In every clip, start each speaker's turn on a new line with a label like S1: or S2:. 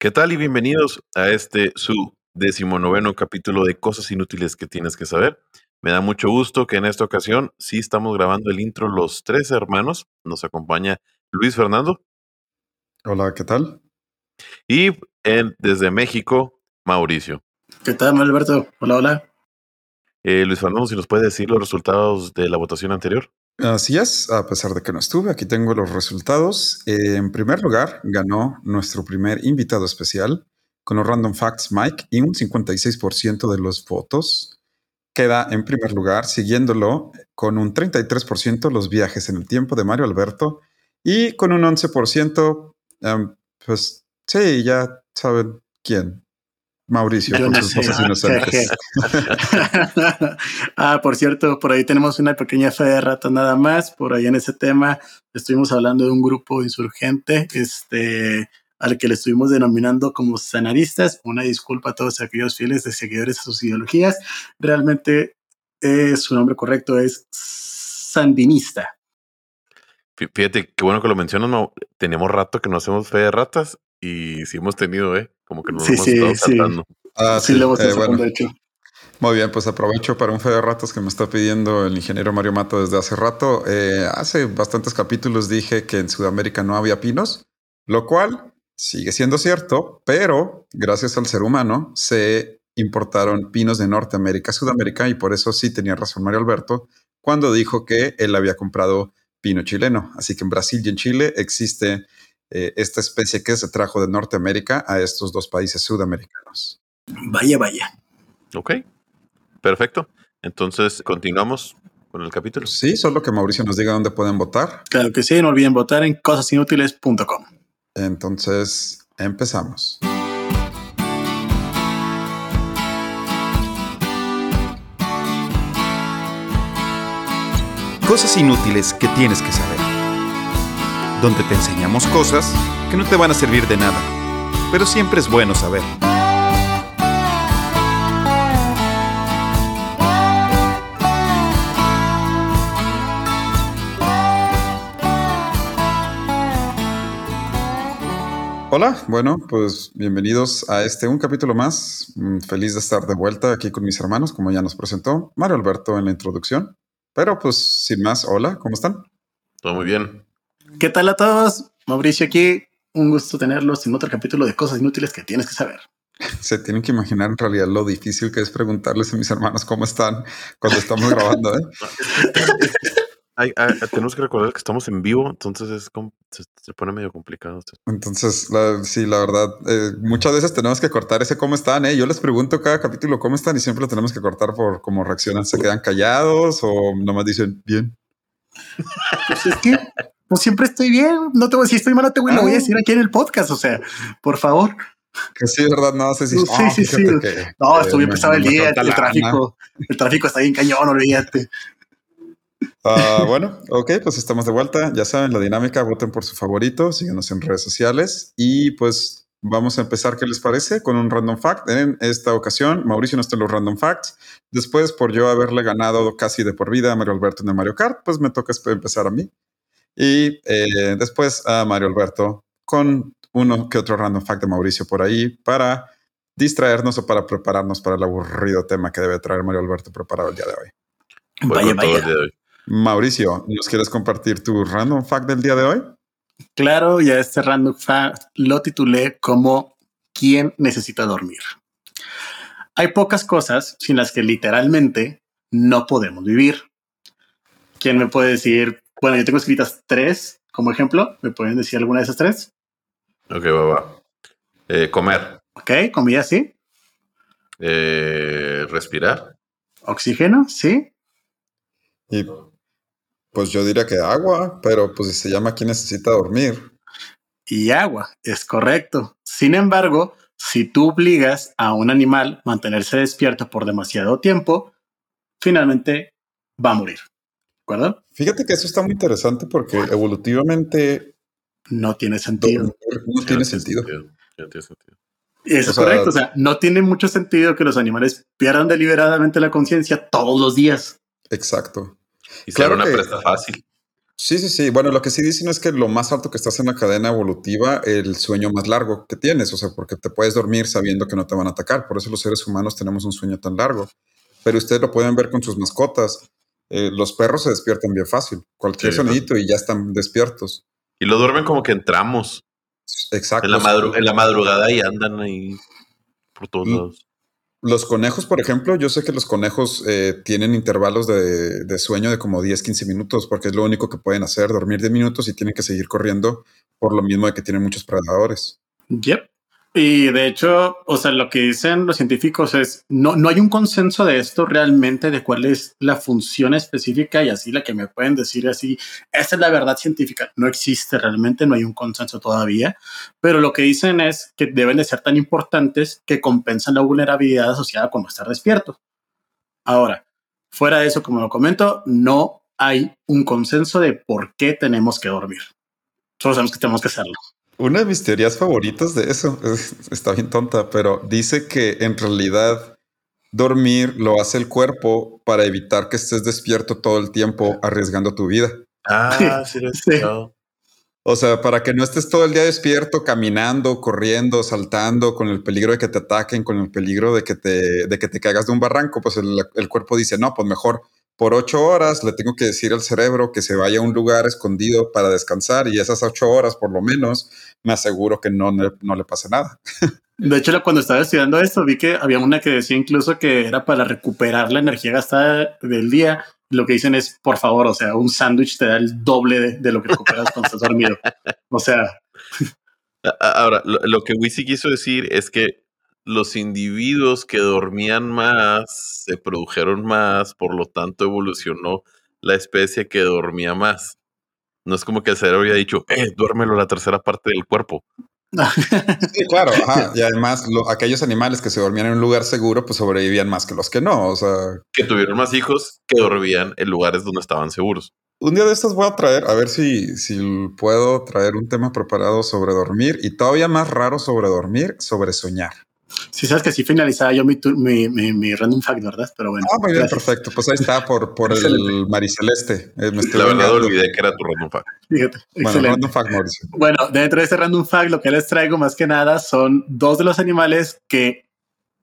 S1: ¿Qué tal y bienvenidos a este su decimonoveno capítulo de Cosas Inútiles que tienes que saber? Me da mucho gusto que en esta ocasión sí estamos grabando el intro Los Tres Hermanos. Nos acompaña Luis Fernando.
S2: Hola, ¿qué tal?
S1: Y desde México, Mauricio.
S3: ¿Qué tal, Alberto? Hola, hola.
S1: Eh, Luis Fernando, si nos puede decir los resultados de la votación anterior.
S2: Así es, a pesar de que no estuve, aquí tengo los resultados. en primer lugar, ganó nuestro primer invitado especial con los Random Facts Mike y un 56% de los votos. Queda en primer lugar, siguiéndolo con un 33% los viajes en el tiempo de Mario Alberto y con un 11%, um, pues sí, ya saben quién, Mauricio, con sus cosas inocentes.
S3: ah, por cierto, por ahí tenemos una pequeña fe de rato nada más. Por ahí en ese tema estuvimos hablando de un grupo insurgente, este, al que le estuvimos denominando como sanaristas. Una disculpa a todos aquellos fieles de seguidores a sus ideologías. Realmente eh, su nombre correcto es sandinista.
S1: Fíjate, qué bueno que lo mencionas, Tenemos rato que no hacemos fe de ratas y sí hemos tenido, ¿eh? Como que nos
S3: sí,
S1: hemos
S3: sí, estado
S1: saltando.
S2: Ah, sí, eh, Muy bien, pues aprovecho para un fe de ratos que me está pidiendo el ingeniero Mario Mato desde hace rato. Eh, hace bastantes capítulos dije que en Sudamérica no había pinos, lo cual sigue siendo cierto, pero gracias al ser humano se importaron pinos de Norteamérica a Sudamérica y por eso sí tenía razón Mario Alberto cuando dijo que él había comprado pino chileno. Así que en Brasil y en Chile existe eh, esta especie que se trajo de Norteamérica a estos dos países sudamericanos.
S3: Vaya, vaya.
S1: Ok, perfecto. Entonces, continuamos con el capítulo.
S2: Sí, solo que Mauricio nos diga dónde pueden votar.
S3: Claro que sí, no olviden votar en cosasinútiles.com.
S2: Entonces, empezamos.
S4: Cosas inútiles que tienes que saber donde te enseñamos cosas que no te van a servir de nada, pero siempre es bueno saber.
S2: Hola, bueno, pues bienvenidos a este un capítulo más. Mm, feliz de estar de vuelta aquí con mis hermanos, como ya nos presentó Mario Alberto en la introducción. Pero pues sin más, hola, ¿cómo están?
S1: Todo muy bien.
S3: ¿Qué tal a todos? Mauricio aquí. Un gusto tenerlos en otro capítulo de cosas inútiles que tienes que saber.
S2: Se tienen que imaginar en realidad lo difícil que es preguntarles a mis hermanos cómo están cuando estamos grabando. ¿eh?
S1: tenemos que recordar que estamos en vivo, entonces es como, se, pone medio complicado.
S2: Entonces, sí, la verdad, eh, muchas veces tenemos que cortar ese cómo están. ¿eh? Yo les pregunto cada capítulo cómo están y siempre lo tenemos que cortar por cómo reaccionan. ¿Se quedan callados o nomás dicen bien?
S3: Pues es que pues siempre estoy bien. No te voy a decir estoy mal, no te voy, lo voy a ah. decir aquí en el podcast. O sea, por favor.
S2: Que sí, verdad, no sé si.
S3: Sí, ah, sí, sí. no, estuvo bien pesado el día, el tráfico. El tráfico está bien cañón, olvídate.
S2: Uh, bueno, ok, pues estamos de vuelta. Ya saben la dinámica, voten por su favorito, síguenos en redes sociales y pues vamos a empezar, ¿qué les parece? Con un random fact. En esta ocasión, Mauricio no está en los random facts. Después, por yo haberle ganado casi de por vida a Mario Alberto en el Mario Kart, pues me toca empezar a mí. Y eh, después a Mario Alberto con uno que otro random fact de Mauricio por ahí para distraernos o para prepararnos para el aburrido tema que debe traer Mario Alberto preparado el día de hoy.
S3: Vaya, vaya.
S2: Mauricio, ¿nos quieres compartir tu random fact del día de hoy?
S3: Claro, ya este random fact lo titulé como ¿Quién necesita dormir? Hay pocas cosas sin las que literalmente no podemos vivir. ¿Quién me puede decir bueno, yo tengo escritas tres como ejemplo. ¿Me pueden decir alguna de esas tres?
S1: Ok, va, va. Eh, comer.
S3: Ok, comida, sí.
S1: Eh, respirar.
S3: Oxígeno, sí.
S2: Y pues yo diría que agua, pero pues se llama quien necesita dormir.
S3: Y agua, es correcto. Sin embargo, si tú obligas a un animal a mantenerse despierto por demasiado tiempo, finalmente va a morir.
S2: Fíjate que eso está muy interesante porque evolutivamente
S3: no tiene sentido.
S2: No, tiene sentido.
S3: Eso es correcto. O sea, no tiene mucho sentido que los animales pierdan deliberadamente la conciencia todos los días.
S2: Exacto.
S1: Y claro una presa fácil.
S2: Sí, sí, sí. Bueno, lo que sí dicen es que lo más alto que estás en la cadena evolutiva, el sueño más largo que tienes, o sea, porque te puedes dormir sabiendo que no te van a atacar. Por eso los seres humanos tenemos un sueño tan largo. Pero ustedes lo pueden ver con sus mascotas. Eh, los perros se despiertan bien fácil. Cualquier sonidito y ya están despiertos.
S1: Y lo duermen como que entramos.
S2: Exacto.
S1: En la, en la madrugada y andan ahí por todos lados.
S2: Los conejos, por ejemplo, yo sé que los conejos eh, tienen intervalos de, sueño de como 10, 15 minutos, porque es lo único que pueden hacer, dormir 10 minutos y tienen que seguir corriendo por lo mismo de que tienen muchos predadores.
S3: Yep. Y de hecho, o sea, lo que dicen los científicos es, no, no hay un consenso de esto realmente, de cuál es la función específica y así la que me pueden decir así, es la verdad científica. No existe realmente, no hay un consenso todavía, pero lo que dicen es que deben de ser tan importantes que compensan la vulnerabilidad asociada con estar despierto. Ahora, fuera de eso, como lo comento, no hay un consenso de por qué tenemos que dormir. Solo sabemos que tenemos que hacerlo.
S2: Una de mis teorías favoritas de eso, está bien tonta, pero dice que en realidad dormir lo hace el cuerpo para evitar que estés despierto todo el tiempo arriesgando tu vida.
S1: Ah, sí, sí.
S2: O sea, para que no estés todo el día despierto, caminando, corriendo, saltando, con el peligro de que te ataquen, con el peligro de que te, de que te caigas de un barranco, pues el, el cuerpo dice, no, pues mejor por ocho horas le tengo que decir al cerebro que se vaya a un lugar escondido para descansar y esas ocho horas por lo menos me aseguro que no, no, le pase nada.
S3: De hecho, cuando estaba estudiando esto, vi que había una que decía incluso que era para recuperar la energía gastada del día. Lo que dicen es, por favor, o sea, un sándwich te da el doble de, lo que recuperas cuando estás dormido. O sea.
S1: Ahora, lo, lo que Wisi quiso decir es que los individuos que dormían más se produjeron más, por lo tanto evolucionó la especie que dormía más. No es como que el cerebro había dicho, eh, duérmelo la tercera parte del cuerpo.
S2: sí, claro, y además aquellos animales que se dormían en un lugar seguro, pues sobrevivían más que los que no, o sea...
S1: Que tuvieron más hijos que dormían en lugares donde estaban seguros.
S2: Un día de estos voy a traer, a ver si, si puedo traer un tema preparado sobre dormir y todavía más raro sobre dormir, sobre soñar.
S3: Sí, sabes que sí finalizaba yo mi, mi, mi, random fact, ¿verdad? Pero bueno.
S2: Ah, muy bien, perfecto. Pues ahí está por, por el Mariceleste.
S1: Eh, la verdad olvidé que era tu random fact.
S3: Fíjate,
S2: bueno, excelente. random fact, Mauricio.
S3: Bueno, dentro de este random fact, lo que les traigo más que nada son dos de los animales que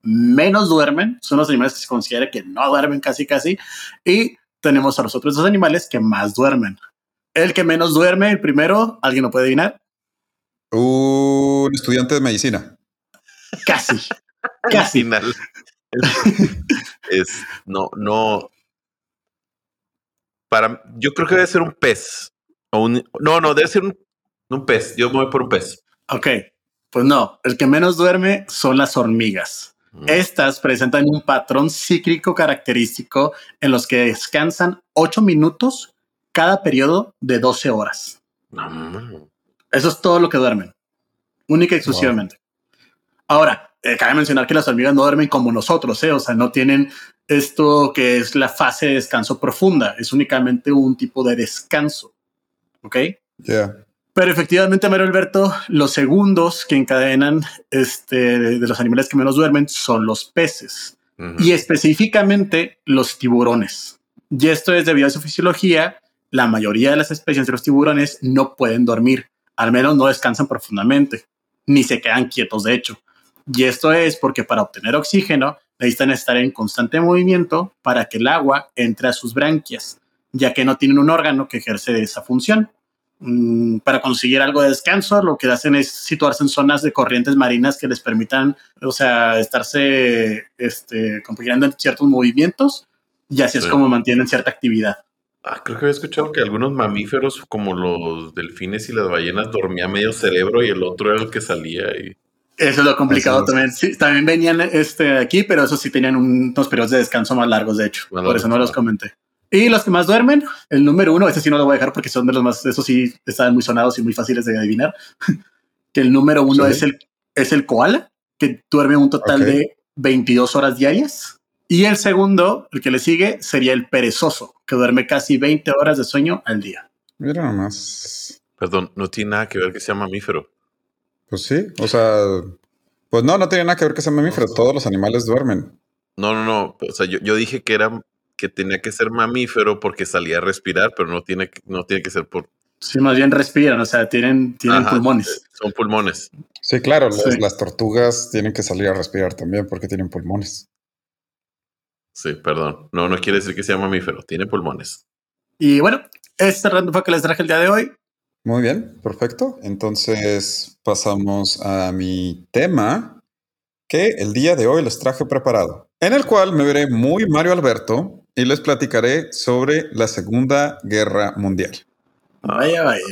S3: menos duermen. Son los animales que se considera que no duermen casi, casi. Y tenemos a los otros dos animales que más duermen. El que menos duerme, el primero, ¿alguien lo puede adivinar?
S2: Un estudiante de medicina.
S3: Casi. Casi.
S1: Final. Es, no, no. Para, yo creo que debe ser un pez. O un, no, no, debe ser un, un pez. Yo me voy por un pez.
S3: Ok. Pues no, el que menos duerme son las hormigas. Mm. Estas presentan un patrón cíclico característico en los que descansan 8 minutos cada periodo de 12 horas. Eso es todo lo que duermen. Única y exclusivamente. Ahora, eh, cabe mencionar que las hormigas no duermen como nosotros, ¿eh? o sea, no tienen esto que es la fase de descanso profunda, es únicamente un tipo de descanso. ¿Ok?
S2: Yeah.
S3: Pero efectivamente, Mario Alberto, los segundos que encadenan este, de, los animales que menos duermen son los peces y específicamente los tiburones. Y esto es debido a su fisiología. La mayoría de las especies de los tiburones no pueden dormir, al menos no descansan profundamente, ni se quedan quietos, de hecho. Y esto es porque para obtener oxígeno necesitan estar en constante movimiento para que el agua entre a sus branquias, ya que no tienen un órgano que ejerce esa función. Mm, para conseguir algo de descanso, lo que hacen es situarse en zonas de corrientes marinas que les permitan, o sea, estarse este, en ciertos movimientos y así es como mantienen cierta actividad.
S1: Ah, creo que había escuchado que algunos mamíferos, como los delfines y las ballenas, dormía medio cerebro y el otro era el que salía. Y...
S3: Eso es lo complicado también. Sí, también venían este, aquí, pero eso sí tenían unos periodos de descanso más largos, de hecho. por eso no los comenté. Y los que más duermen, el número uno, ese sí no lo voy a dejar porque son de los más, eso sí, están muy sonados y muy fáciles de adivinar. que el número uno es, el, es el koala, que duerme un total de 22 horas diarias. Y el segundo, el que le sigue, sería el perezoso, que duerme casi 20 horas de sueño al día.
S2: Mira nomás.
S1: Perdón, no tiene nada que ver que sea mamífero.
S2: Pues sí, o sea, pues no, no tiene nada que ver que sea mamífero, todos los animales duermen.
S1: No, no, no, o sea, yo, dije que era que tenía que ser mamífero porque salía a respirar, pero no tiene, no tiene que ser por...
S3: Sí, más bien respiran, o sea, tienen, tienen pulmones. Eh,
S1: son pulmones.
S2: Sí, claro, las tortugas tienen que salir a respirar también porque tienen pulmones.
S1: Sí, perdón. No, no quiere decir que sea mamífero, tiene pulmones.
S3: Y bueno, este random fue que les traje el día de hoy.
S2: Muy bien, perfecto. Entonces pasamos a mi tema que el día de hoy les traje preparado, en el cual me veré muy Mario Alberto y les platicaré sobre la Segunda Guerra Mundial.
S3: Vaya, vaya.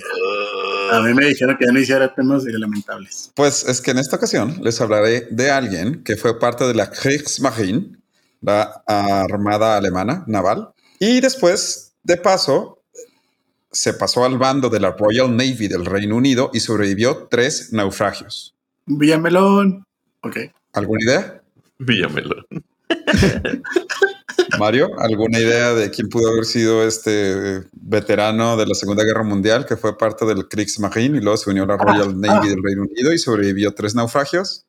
S3: A mí me dijeron que ya no hiciera temas lamentables.
S2: Pues es que en esta ocasión les hablaré de alguien que fue parte de la Kriegsmarine, la Armada Alemana Naval, y después, de paso, se pasó al bando de la Royal Navy del Reino Unido y sobrevivió tres naufragios.
S3: Villamelón. Ok.
S2: ¿Alguna idea?
S1: Villamelón.
S2: Mario, ¿alguna idea de quién pudo haber sido este veterano de la Segunda Guerra Mundial que fue parte del Kriegsmarine y luego se unió a la Royal ah, Navy ah. del Reino Unido y sobrevivió tres naufragios?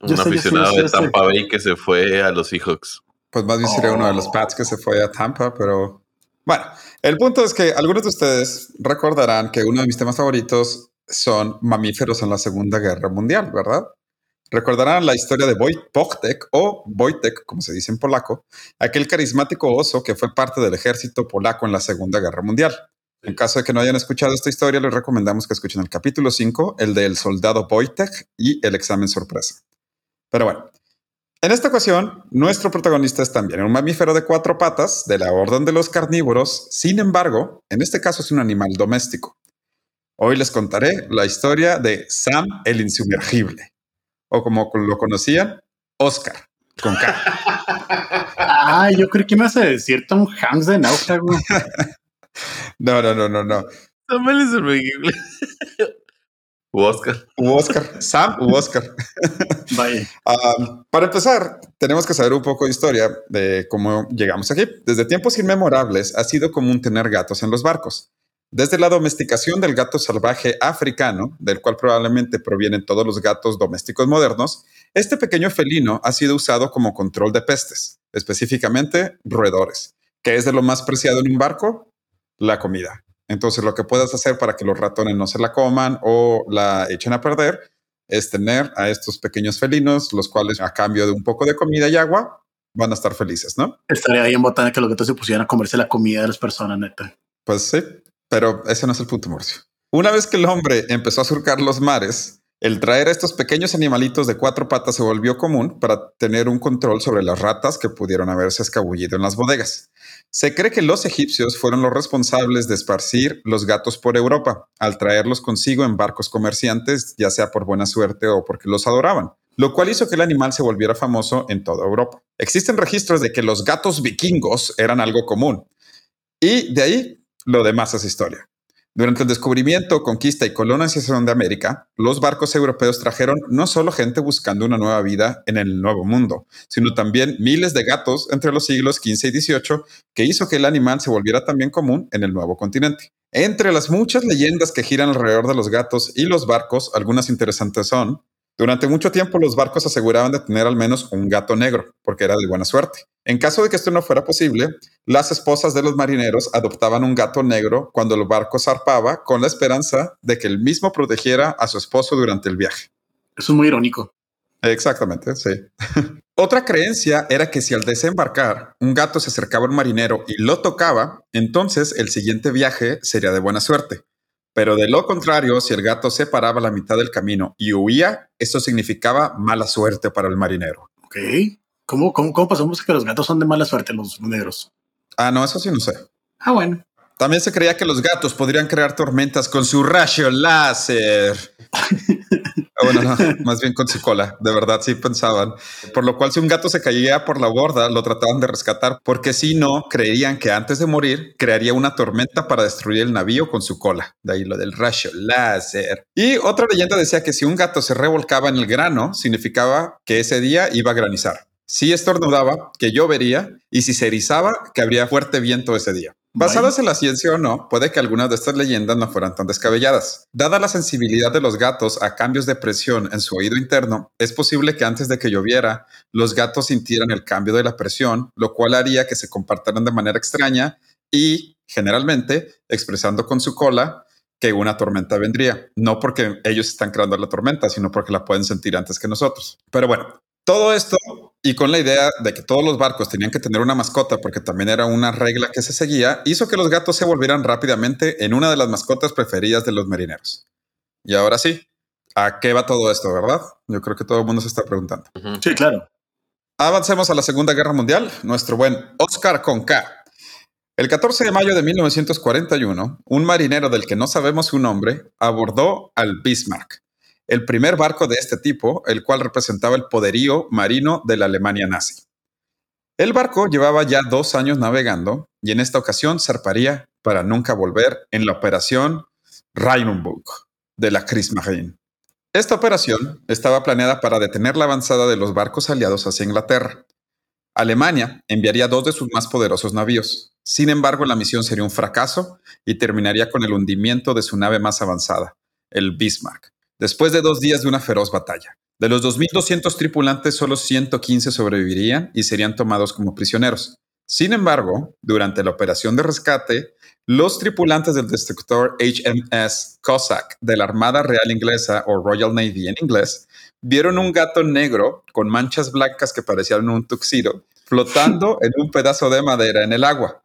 S1: Un aficionado de Tampa Bay que se fue a los Seahawks.
S2: Pues más bien sería uno de los Pats que se fue a Tampa, pero bueno, el punto es que algunos de ustedes recordarán que uno de mis temas favoritos son mamíferos en la Segunda Guerra Mundial, ¿verdad? Recordarán la historia de Wojtek o Wojtek, como se dice en polaco, aquel carismático oso que fue parte del ejército polaco en la Segunda Guerra Mundial. En caso de que no hayan escuchado esta historia, les recomendamos que escuchen el capítulo 5, el del soldado Wojtek y el examen sorpresa. Pero bueno, en esta ocasión, nuestro protagonista es también un mamífero de cuatro patas de la orden de los carnívoros, sin embargo, en este caso es un animal doméstico. Hoy les contaré la historia de Sam el Insumergible, o como lo conocían, Oscar, con K.
S3: ah, yo creo que me hace decir Tom Hanks de náufrago.
S2: no, no, no, no, no.
S1: Sam el Insumergible. U Oscar.
S2: U Oscar. Sam u Oscar.
S3: Vaya.
S2: para empezar, tenemos que saber un poco de historia de cómo llegamos aquí. Desde tiempos inmemorables ha sido común tener gatos en los barcos. Desde la domesticación del gato salvaje africano, del cual probablemente provienen todos los gatos domésticos modernos, este pequeño felino ha sido usado como control de pestes, específicamente roedores. ¿Qué es de lo más preciado en un barco? La comida. Entonces, lo que puedes hacer para que los ratones no se la coman o la echen a perder es tener a estos pequeños felinos, los cuales a cambio de un poco de comida y agua van a estar felices, ¿no?
S3: Estaría bien botana que los gatos se pusieran a comerse la comida de las personas, neta.
S2: Pues sí, pero ese no es el punto, Murcio. Una vez que el hombre empezó a surcar los mares, el traer a estos pequeños animalitos de cuatro patas se volvió común para tener un control sobre las ratas que pudieron haberse escabullido en las bodegas. Se cree que los egipcios fueron los responsables de esparcir los gatos por Europa, al traerlos consigo en barcos comerciantes, ya sea por buena suerte o porque los adoraban, lo cual hizo que el animal se volviera famoso en toda Europa. Existen registros de que los gatos vikingos eran algo común, y de ahí lo demás es historia. Durante el descubrimiento, conquista y colonización de América, los barcos europeos trajeron no solo gente buscando una nueva vida en el Nuevo Mundo, sino también miles de gatos entre los siglos XV y XVIII, que hizo que el animal se volviera también común en el nuevo continente. Entre las muchas leyendas que giran alrededor de los gatos y los barcos, algunas interesantes son durante mucho tiempo los barcos aseguraban de tener al menos un gato negro, porque era de buena suerte. En caso de que esto no fuera posible, las esposas de los marineros adoptaban un gato negro cuando el barco zarpaba con la esperanza de que el mismo protegiera a su esposo durante el viaje.
S3: Eso es muy irónico.
S2: Exactamente, sí. Otra creencia era que si al desembarcar un gato se acercaba a un marinero y lo tocaba, entonces el siguiente viaje sería de buena suerte. Pero de lo contrario, si el gato se paraba a la mitad del camino y huía, eso significaba mala suerte para el marinero.
S3: Ok. ¿Cómo, cómo, cómo pasamos que los gatos son de mala suerte, los negros?
S2: Ah, no, eso sí no sé.
S3: Ah, bueno.
S2: También se creía que los gatos podrían crear tormentas con su rayo láser. Ah, bueno, no, más bien con su cola, de verdad sí pensaban. Por lo cual si un gato se caía por la borda, lo trataban de rescatar, porque si no, creían que antes de morir crearía una tormenta para destruir el navío con su cola. De ahí lo del rayo láser. Y otra leyenda decía que si un gato se revolcaba en el grano, significaba que ese día iba a granizar. Si estornudaba, que llovería, y si se erizaba, que habría fuerte viento ese día. Basadas en la ciencia o no, puede que algunas de estas leyendas no fueran tan descabelladas. Dada la sensibilidad de los gatos a cambios de presión en su oído interno, es posible que antes de que lloviera, los gatos sintieran el cambio de la presión, lo cual haría que se compartieran de manera extraña y, generalmente, expresando con su cola que una tormenta vendría. No porque ellos están creando la tormenta, sino porque la pueden sentir antes que nosotros. Pero bueno, todo esto y con la idea de que todos los barcos tenían que tener una mascota porque también era una regla que se seguía, hizo que los gatos se volvieran rápidamente en una de las mascotas preferidas de los marineros. Y ahora sí, ¿a qué va todo esto, verdad? Yo creo que todo el mundo se está preguntando.
S3: Sí, claro.
S2: Avancemos a la Segunda Guerra Mundial. Nuestro buen Oscar Conca. El 14 de mayo de 1941, un marinero del que no sabemos su nombre abordó al Bismarck, el primer barco de este tipo, el cual representaba el poderío marino de la Alemania nazi. El barco llevaba ya dos años navegando y en esta ocasión zarparía para nunca volver en la operación Rheinburg de la Kriegsmarine. Esta operación estaba planeada para detener la avanzada de los barcos aliados hacia Inglaterra. Alemania enviaría dos de sus más poderosos navíos. Sin embargo, la misión sería un fracaso y terminaría con el hundimiento de su nave más avanzada, el Bismarck, después de dos días de una feroz batalla. De los 2.200 tripulantes, solo 115 sobrevivirían y serían tomados como prisioneros. Sin embargo, durante la operación de rescate, los tripulantes del destructor HMS Cossack de la Armada Real Inglesa o Royal Navy en inglés vieron un gato negro con manchas blancas que parecían un tuxido flotando en un pedazo de madera en el agua.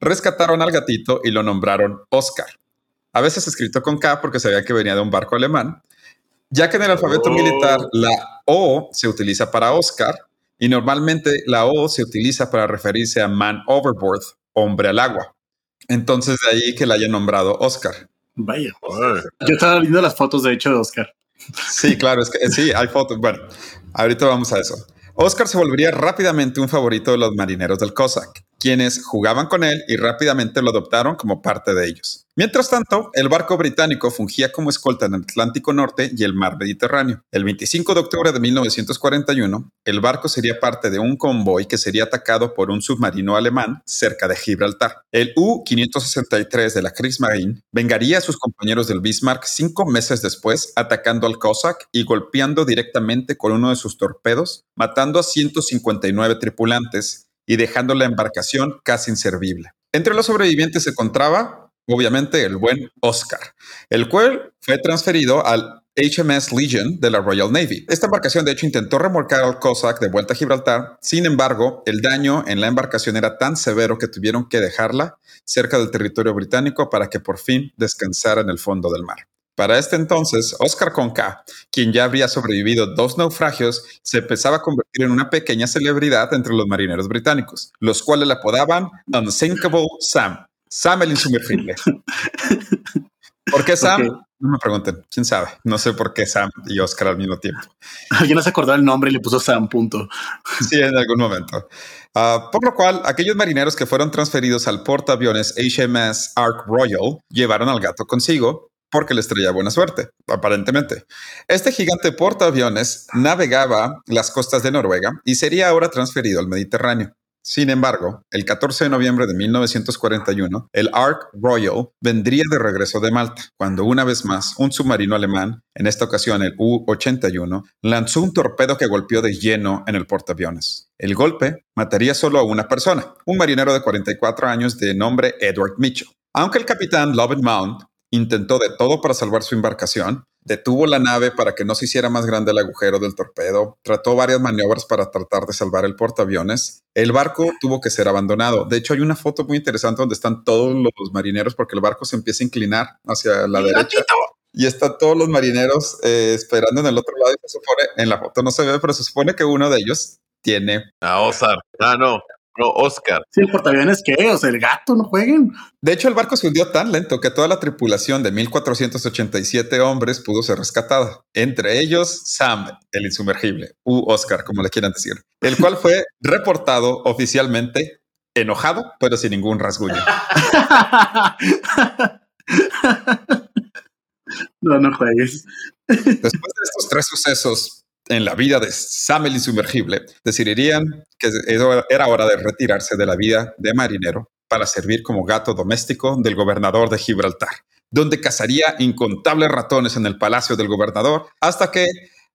S2: Rescataron al gatito y lo nombraron Oscar. A veces escrito con K porque sabía que venía de un barco alemán, ya que en el alfabeto militar oh. la O se utiliza para Oscar y normalmente la O se utiliza para referirse a man overboard, hombre al agua. Entonces de ahí que la haya nombrado Oscar.
S3: Vaya. Yo estaba viendo las fotos de hecho de Oscar.
S2: Sí, claro, es que sí, hay fotos. Bueno, ahorita vamos a eso. Oscar se volvería rápidamente un favorito de los marineros del Cossack quienes jugaban con él y rápidamente lo adoptaron como parte de ellos. Mientras tanto, el barco británico fungía como escolta en el Atlántico Norte y el mar Mediterráneo. El 25 de octubre de 1941, el barco sería parte de un convoy que sería atacado por un submarino alemán cerca de Gibraltar. El U-563 de la Kriegsmarine vengaría a sus compañeros del Bismarck cinco meses después, atacando al Cossack y golpeando directamente con uno de sus torpedos, matando a 159 tripulantes y dejando la embarcación casi inservible. Entre los sobrevivientes se encontraba, obviamente, el buen Oscar, el cual fue transferido al HMS Legion de la Royal Navy. Esta embarcación, de hecho, intentó remolcar al Cossack de vuelta a Gibraltar. Sin embargo, el daño en la embarcación era tan severo que tuvieron que dejarla cerca del territorio británico para que por fin descansara en el fondo del mar. Para este entonces, Oscar Conca, quien ya habría sobrevivido dos naufragios, se empezaba a convertir en una pequeña celebridad entre los marineros británicos, los cuales le apodaban Unsinkable Sam, Sam el insumergible. ¿Por qué Sam? No me pregunten, quién sabe. No sé por qué Sam y Oscar al mismo tiempo.
S3: Alguien no se acordó el nombre y le puso Sam, punto.
S2: Sí, en algún momento. Ah, por lo cual, aquellos marineros que fueron transferidos al portaaviones HMS Ark Royal llevaron al gato consigo porque les traía buena suerte, aparentemente. Este gigante portaaviones navegaba las costas de Noruega y sería ahora transferido al Mediterráneo. Sin embargo, el 14 de noviembre de 1941, el Ark Royal vendría de regreso de Malta, cuando una vez más un submarino alemán, en esta ocasión el U-81, lanzó un torpedo que golpeó de lleno en el portaaviones. El golpe mataría solo a una persona, un marinero de 44 años de nombre Edward Mitchell. Aunque el capitán Lovett Mount intentó de todo para salvar su embarcación, detuvo la nave para que no se hiciera más grande el agujero del torpedo, trató varias maniobras para tratar de salvar el portaaviones. El barco tuvo que ser abandonado. De hecho, hay una foto muy interesante donde están todos los marineros porque el barco se empieza a inclinar hacia la derecha. Y están todos los marineros eh, esperando en el otro lado y se supone, en la foto no se ve, pero se supone que uno de ellos tiene...
S1: A. Ah, no. Oscar.
S3: Sí, el portaaviones que, o sea, el gato, no jueguen.
S2: De hecho, el barco se hundió tan lento que toda la tripulación de 1487 hombres pudo ser rescatada. Entre ellos, Sam, el insumergible, u Oscar, como le quieran decir, el cual fue reportado oficialmente enojado, pero sin ningún rasguño.
S3: no, no juegues.
S2: Después de estos tres sucesos en la vida de Sam el insumergible, decidirían que era hora de retirarse de la vida de marinero para servir como gato doméstico del gobernador de Gibraltar, donde cazaría incontables ratones en el palacio del gobernador hasta que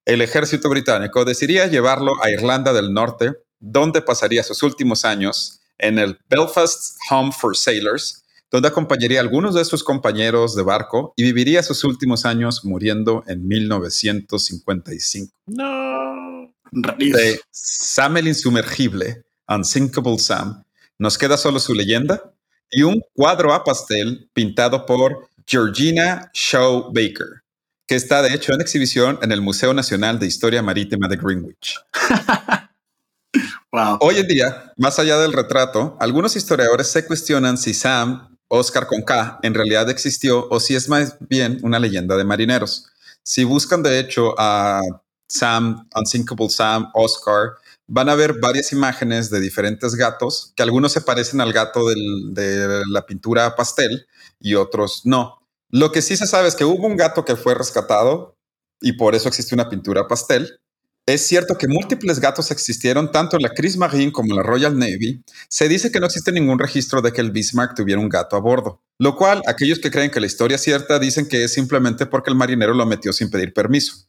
S2: el ejército británico decidiría llevarlo a Irlanda del Norte, donde pasaría sus últimos años en el Belfast Home for Sailors, donde acompañaría a algunos de sus compañeros de barco y viviría sus últimos años muriendo en 1955.
S3: No.
S2: De Sam el Insumergible, Unsinkable Sam, nos queda solo su leyenda y un cuadro a pastel pintado por Georgina Shaw Baker que está de hecho en exhibición en el Museo Nacional de Historia Marítima de Greenwich. Hoy en día, más allá del retrato, algunos historiadores se cuestionan si Sam, Oscar con K, en realidad existió o si es más bien una leyenda de marineros. Si buscan de hecho a Sam, Unsinkable Sam, Oscar, van a ver varias imágenes de diferentes gatos, que algunos se parecen al gato de la pintura pastel y otros no. Lo que sí se sabe es que hubo un gato que fue rescatado y por eso existe una pintura pastel. Es cierto que múltiples gatos existieron tanto en la Kriegsmarine como en la Royal Navy. Se dice que no existe ningún registro de que el Bismarck tuviera un gato a bordo, lo cual aquellos que creen que la historia es cierta dicen que es simplemente porque el marinero lo metió sin pedir permiso.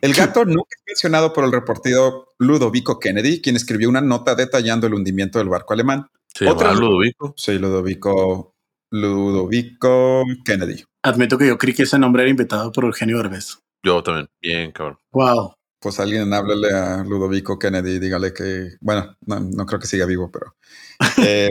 S2: El gato nunca es mencionado por el reportero Ludovico Kennedy, quien escribió una nota detallando el hundimiento del barco alemán.
S1: ¿Se Otra Ludovico?
S2: Sí, Ludovico, Ludovico Kennedy.
S3: Admito que yo creí que ese nombre era inventado por Eugenio Derbez.
S1: Yo también, bien, cabrón.
S3: Wow.
S2: Pues alguien háblele a Ludovico Kennedy y dígale que, bueno, no, creo que siga vivo, pero. Eh,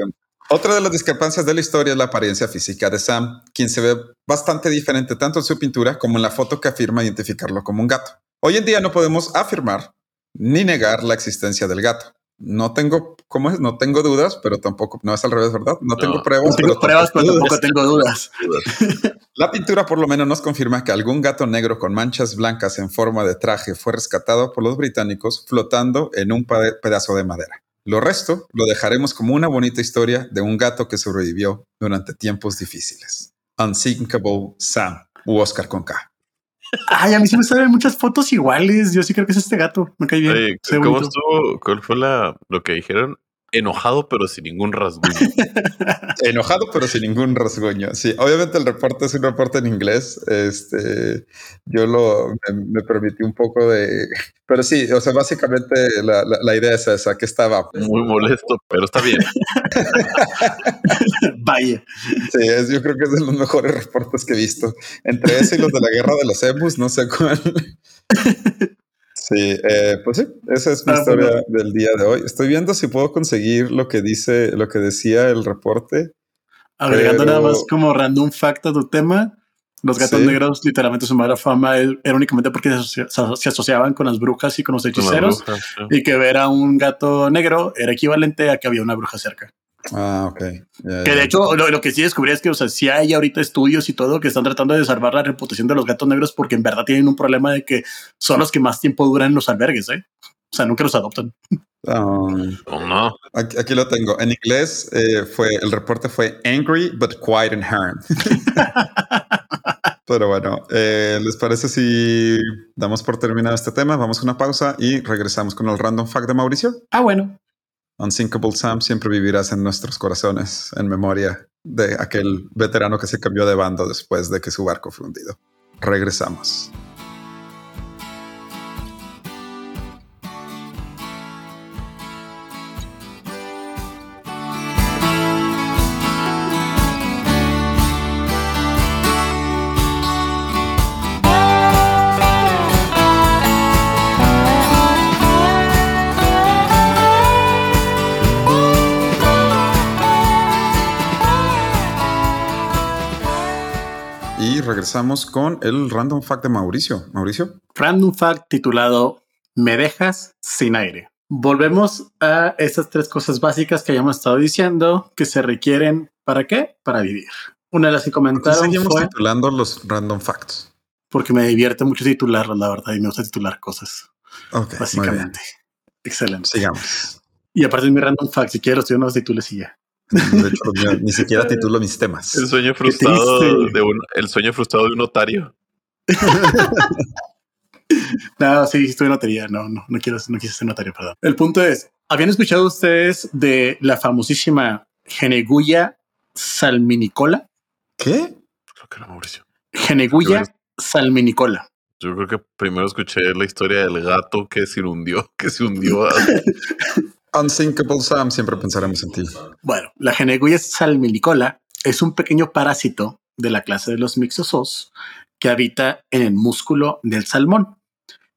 S2: otra de las discrepancias de la historia es la apariencia física de Sam, quien se ve bastante diferente tanto en su pintura como en la foto que afirma identificarlo como un gato. Hoy en día no podemos afirmar ni negar la existencia del gato no tengo, ¿cómo es? No tengo dudas, pero tampoco, no es al revés, ¿verdad? No, tengo pruebas.
S3: No tengo pruebas, pero tampoco tengo dudas.
S2: La pintura por lo menos nos confirma que algún gato negro con manchas blancas en forma de traje fue rescatado por los británicos flotando en un pedazo de madera. Lo resto lo dejaremos como una bonita historia de un gato que sobrevivió durante tiempos difíciles. Unsinkable Sam u Oscar con
S3: Ay, a mí sí me salen muchas fotos iguales. Yo sí creo que es este gato. Me cae bien.
S1: ¿Cómo estuvo? ¿Cuál fue la, lo que dijeron? Enojado pero sin ningún rasguño.
S2: enojado pero sin ningún rasguño. Sí, obviamente el reporte es un reporte en inglés. Este, yo lo me, permití un poco de, pero sí, o sea, básicamente la, idea es esa, que estaba
S1: muy molesto, pero está bien.
S3: Vaya.
S2: Sí, yo creo que es de los mejores reportes que he visto. Entre ese y los de la guerra de los emus, no sé cuál. Sí, eh, pues sí, esa es mi ah, historia del día de hoy. Estoy viendo si puedo conseguir lo que dice, lo que decía el reporte.
S3: Agregando nada más como random fact a tu tema, los gatos negros, literalmente su mala fama era únicamente porque se, asociaban con las brujas y con los hechiceros. Y que ver a un gato negro era equivalente a que había una bruja cerca.
S2: Ah, ok.
S3: que de hecho, lo, que sí descubrí es que, o sea, sí hay ahorita estudios y todo que están tratando de salvar la reputación de los gatos negros porque en verdad tienen un problema de que son los que más tiempo duran en los albergues, ¿eh? O sea, nunca los adoptan.
S2: Um, no. Aquí, lo tengo. En inglés eh, fue el reporte fue angry but quiet and harm. Pero bueno, eh, ¿les parece si damos por terminado este tema? Vamos a una pausa y regresamos con el random fact de Mauricio.
S3: Ah, bueno.
S2: Unsinkable Sam, siempre vivirás en nuestros corazones, en memoria de aquel veterano que se cambió de bando después de que su barco fue hundido. Regresamos. Regresamos con el random fact de Mauricio. Mauricio.
S3: Random fact titulado Me dejas sin aire. Volvemos a estas tres cosas básicas que hayamos estado diciendo que se requieren para qué? Para vivir. Una de las que comentaron
S2: seguimos titulando los random facts.
S3: Porque me divierte mucho titularlos, la verdad, y me gusta titular cosas. básicamente. Excelente.
S2: Sigamos.
S3: Y aparte de mi random fact, si quiero, estoy unos títulos y ya.
S2: De hecho, ni siquiera titulo mis temas.
S1: El sueño frustrado de un, el sueño frustrado de un notario.
S3: no, sí, estoy en notaría. No, no, no quiero, no quise ser notario, perdón. El punto es, ¿habían escuchado ustedes de la famosísima Geneguya salminicola.
S2: ¿Qué?
S1: Creo que era Mauricio.
S3: Geneguya salminicola.
S1: Yo creo que primero escuché la historia del gato que se hundió, que se hundió.
S2: Unsinkable Sam, siempre pensaremos en ti.
S3: Bueno, la Geneguya salminicola es un pequeño parásito de la clase de los mixosos que habita en el músculo del salmón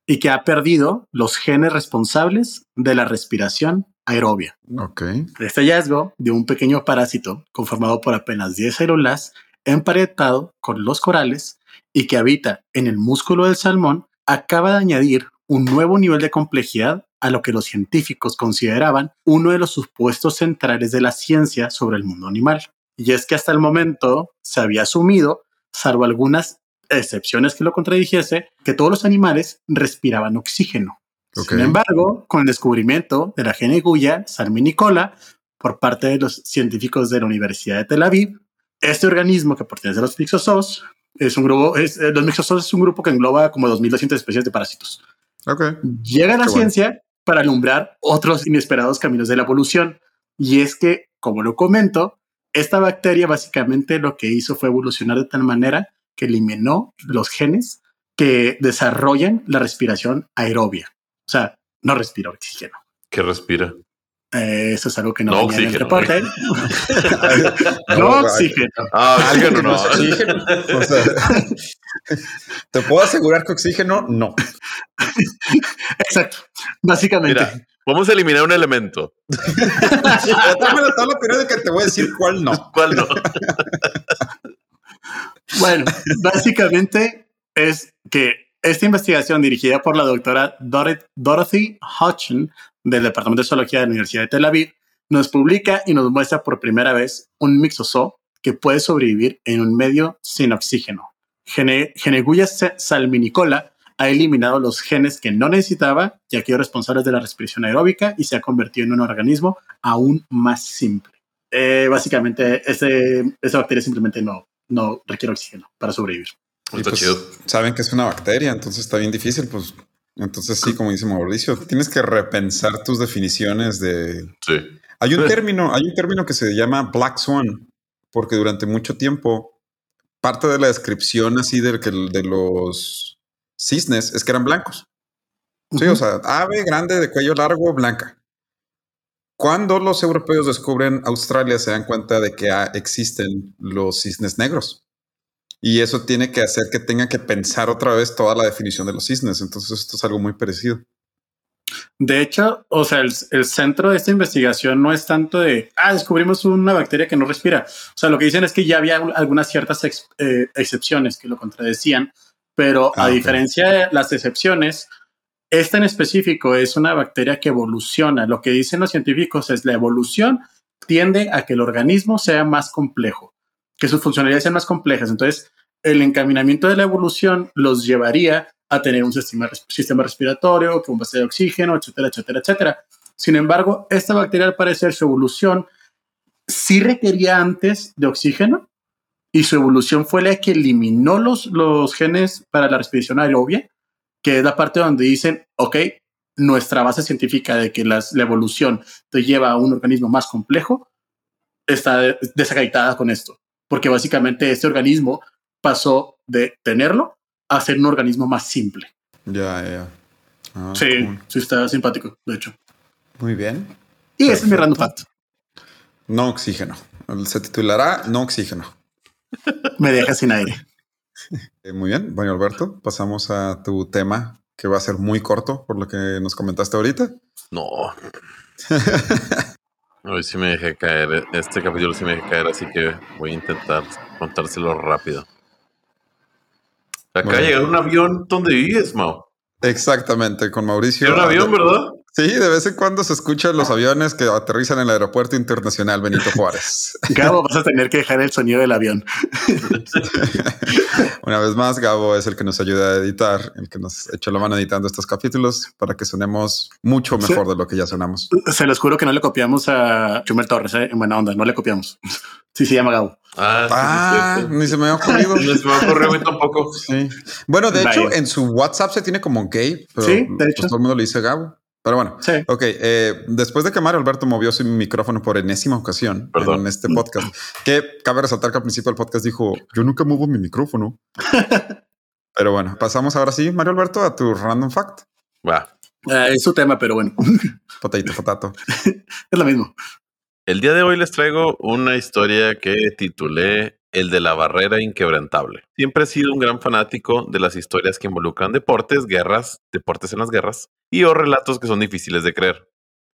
S3: y que ha perdido los genes responsables de la respiración aerobia.
S2: Ok.
S3: Este hallazgo de un pequeño parásito conformado por apenas 10 células emparentado con los corales y que habita en el músculo del salmón acaba de añadir un nuevo nivel de complejidad a lo que los científicos consideraban uno de los supuestos centrales de la ciencia sobre el mundo animal. Y es que hasta el momento se había asumido, salvo algunas excepciones que lo contradijese, que todos los animales respiraban oxígeno. Sin embargo, con el descubrimiento de la geneguya salminicola por parte de los científicos de la Universidad de Tel Aviv, este organismo que pertenece a los mixozoos es un grupo, es, eh, los mixozoos es un grupo que engloba como 2.200 especies de parásitos.
S2: Okay.
S3: Llega la ciencia para alumbrar otros inesperados caminos de la evolución. Y es que, como lo comento, esta bacteria básicamente lo que hizo fue evolucionar de tal manera que eliminó los genes que desarrollan la respiración aerobia. O sea, no respira oxígeno.
S1: ¿Qué respira?
S3: Eh, eso es algo que no, no
S1: oxígeno. En el
S3: reporte. no, oxígeno.
S1: Ah, oxígeno no.
S2: Oxígeno. O sea, ¿Te puedo asegurar que oxígeno no?
S3: Exacto. Básicamente.
S1: Mira, vamos a eliminar un elemento.
S2: Dame la tabla periódica te voy a decir cuál no.
S1: ¿Cuál no?
S3: bueno, básicamente es que esta investigación dirigida por la doctora Dorothy Hodgson del Departamento de Zoología de la Universidad de Tel Aviv nos publica y nos muestra por primera vez un mixozoo que puede sobrevivir en un medio sin oxígeno. Gene, Geneguya salminicola ha eliminado los genes que no necesitaba y aquellos responsables de la respiración aeróbica y se ha convertido en un organismo aún más simple. Eh, básicamente, ese, esa bacteria simplemente no, no requiere oxígeno para sobrevivir.
S2: Pues, saben que es una bacteria, entonces está bien difícil, pues entonces sí, como dice Mauricio, tienes que repensar tus definiciones de...
S1: Sí.
S2: Hay un término, hay un término que se llama Black Swan, porque durante mucho tiempo parte de la descripción así de, de los cisnes es que eran blancos. Sí, o sea, ave grande de cuello largo, blanca. Cuando los europeos descubren Australia se dan cuenta de que existen los cisnes negros. Y eso tiene que hacer que tenga que pensar otra vez toda la definición de los cisnes. Entonces esto es algo muy parecido.
S3: De hecho, o sea, el, centro de esta investigación no es tanto de, ah, descubrimos una bacteria que no respira. O sea, lo que dicen es que ya había algunas ciertas eh, excepciones que lo contradecían, pero a ah, diferencia de las excepciones, esta en específico es una bacteria que evoluciona. Lo que dicen los científicos es la evolución tiende a que el organismo sea más complejo que sus funcionalidades sean más complejas. Entonces, el encaminamiento de la evolución los llevaría a tener un sistema, respiratorio, un base de oxígeno, etcétera, etcétera, etcétera. Sin embargo, esta bacteria, al parecer, su evolución sí requería antes de oxígeno y su evolución fue la que eliminó los, los genes para la respiración aerobia, que es la parte donde dicen, ok, nuestra base científica de que la evolución te lleva a un organismo más complejo está desacreditada con esto porque básicamente este organismo pasó de tenerlo a ser un organismo más simple.
S2: Ya, ya.
S3: Ah, sí, sí está simpático, de hecho.
S2: Muy bien.
S3: Y ese es mi random fact.
S2: No oxígeno. Se titulará No oxígeno.
S3: Me deja sin aire.
S2: Eh, muy bien. Bueno, Alberto, pasamos a tu tema que va a ser muy corto por lo que nos comentaste ahorita.
S1: No. Hoy sí me dejé caer, este capítulo sí me dejé caer, así que voy a intentar contárselo rápido. Acá llega un avión donde vives, Mau.
S2: Exactamente, con Mauricio.
S1: un avión, ¿verdad?
S2: Sí, de vez en cuando se escuchan los aviones que aterrizan en el aeropuerto internacional Benito Juárez.
S3: Gabo, vas a tener que dejar el sonido del avión.
S2: Una vez más, Gabo es el que nos ayuda a editar, el que nos echa la mano editando estos capítulos para que sonemos mucho mejor de lo que ya sonamos.
S3: Se los juro que no le copiamos a Chumel Torres, ¿eh? en buena onda, no le copiamos. Sí, se llama Gabo.
S1: Ah,
S2: ah ni se me ha ocurrido.
S1: ni se me ha ocurrido tampoco.
S2: Sí. Bueno, de hecho, en su WhatsApp se tiene como gay, pero
S3: sí, de
S2: pues
S3: hecho.
S2: todo el mundo le dice Gabo. Pero bueno, sí. ok. Eh, después de que Mario Alberto movió su micrófono por enésima ocasión en este podcast, que cabe resaltar que al principio del podcast dijo: Yo nunca muevo mi micrófono. pero bueno, pasamos ahora sí, Mario Alberto, a tu random fact.
S1: Va.
S3: Ah, es su tema, pero bueno.
S2: Potato, potato.
S3: es lo mismo.
S1: El día de hoy les traigo una historia que titulé El de la barrera inquebrantable. Siempre he sido un gran fanático de las historias que involucran deportes, guerras, deportes en las guerras y o relatos que son difíciles de creer.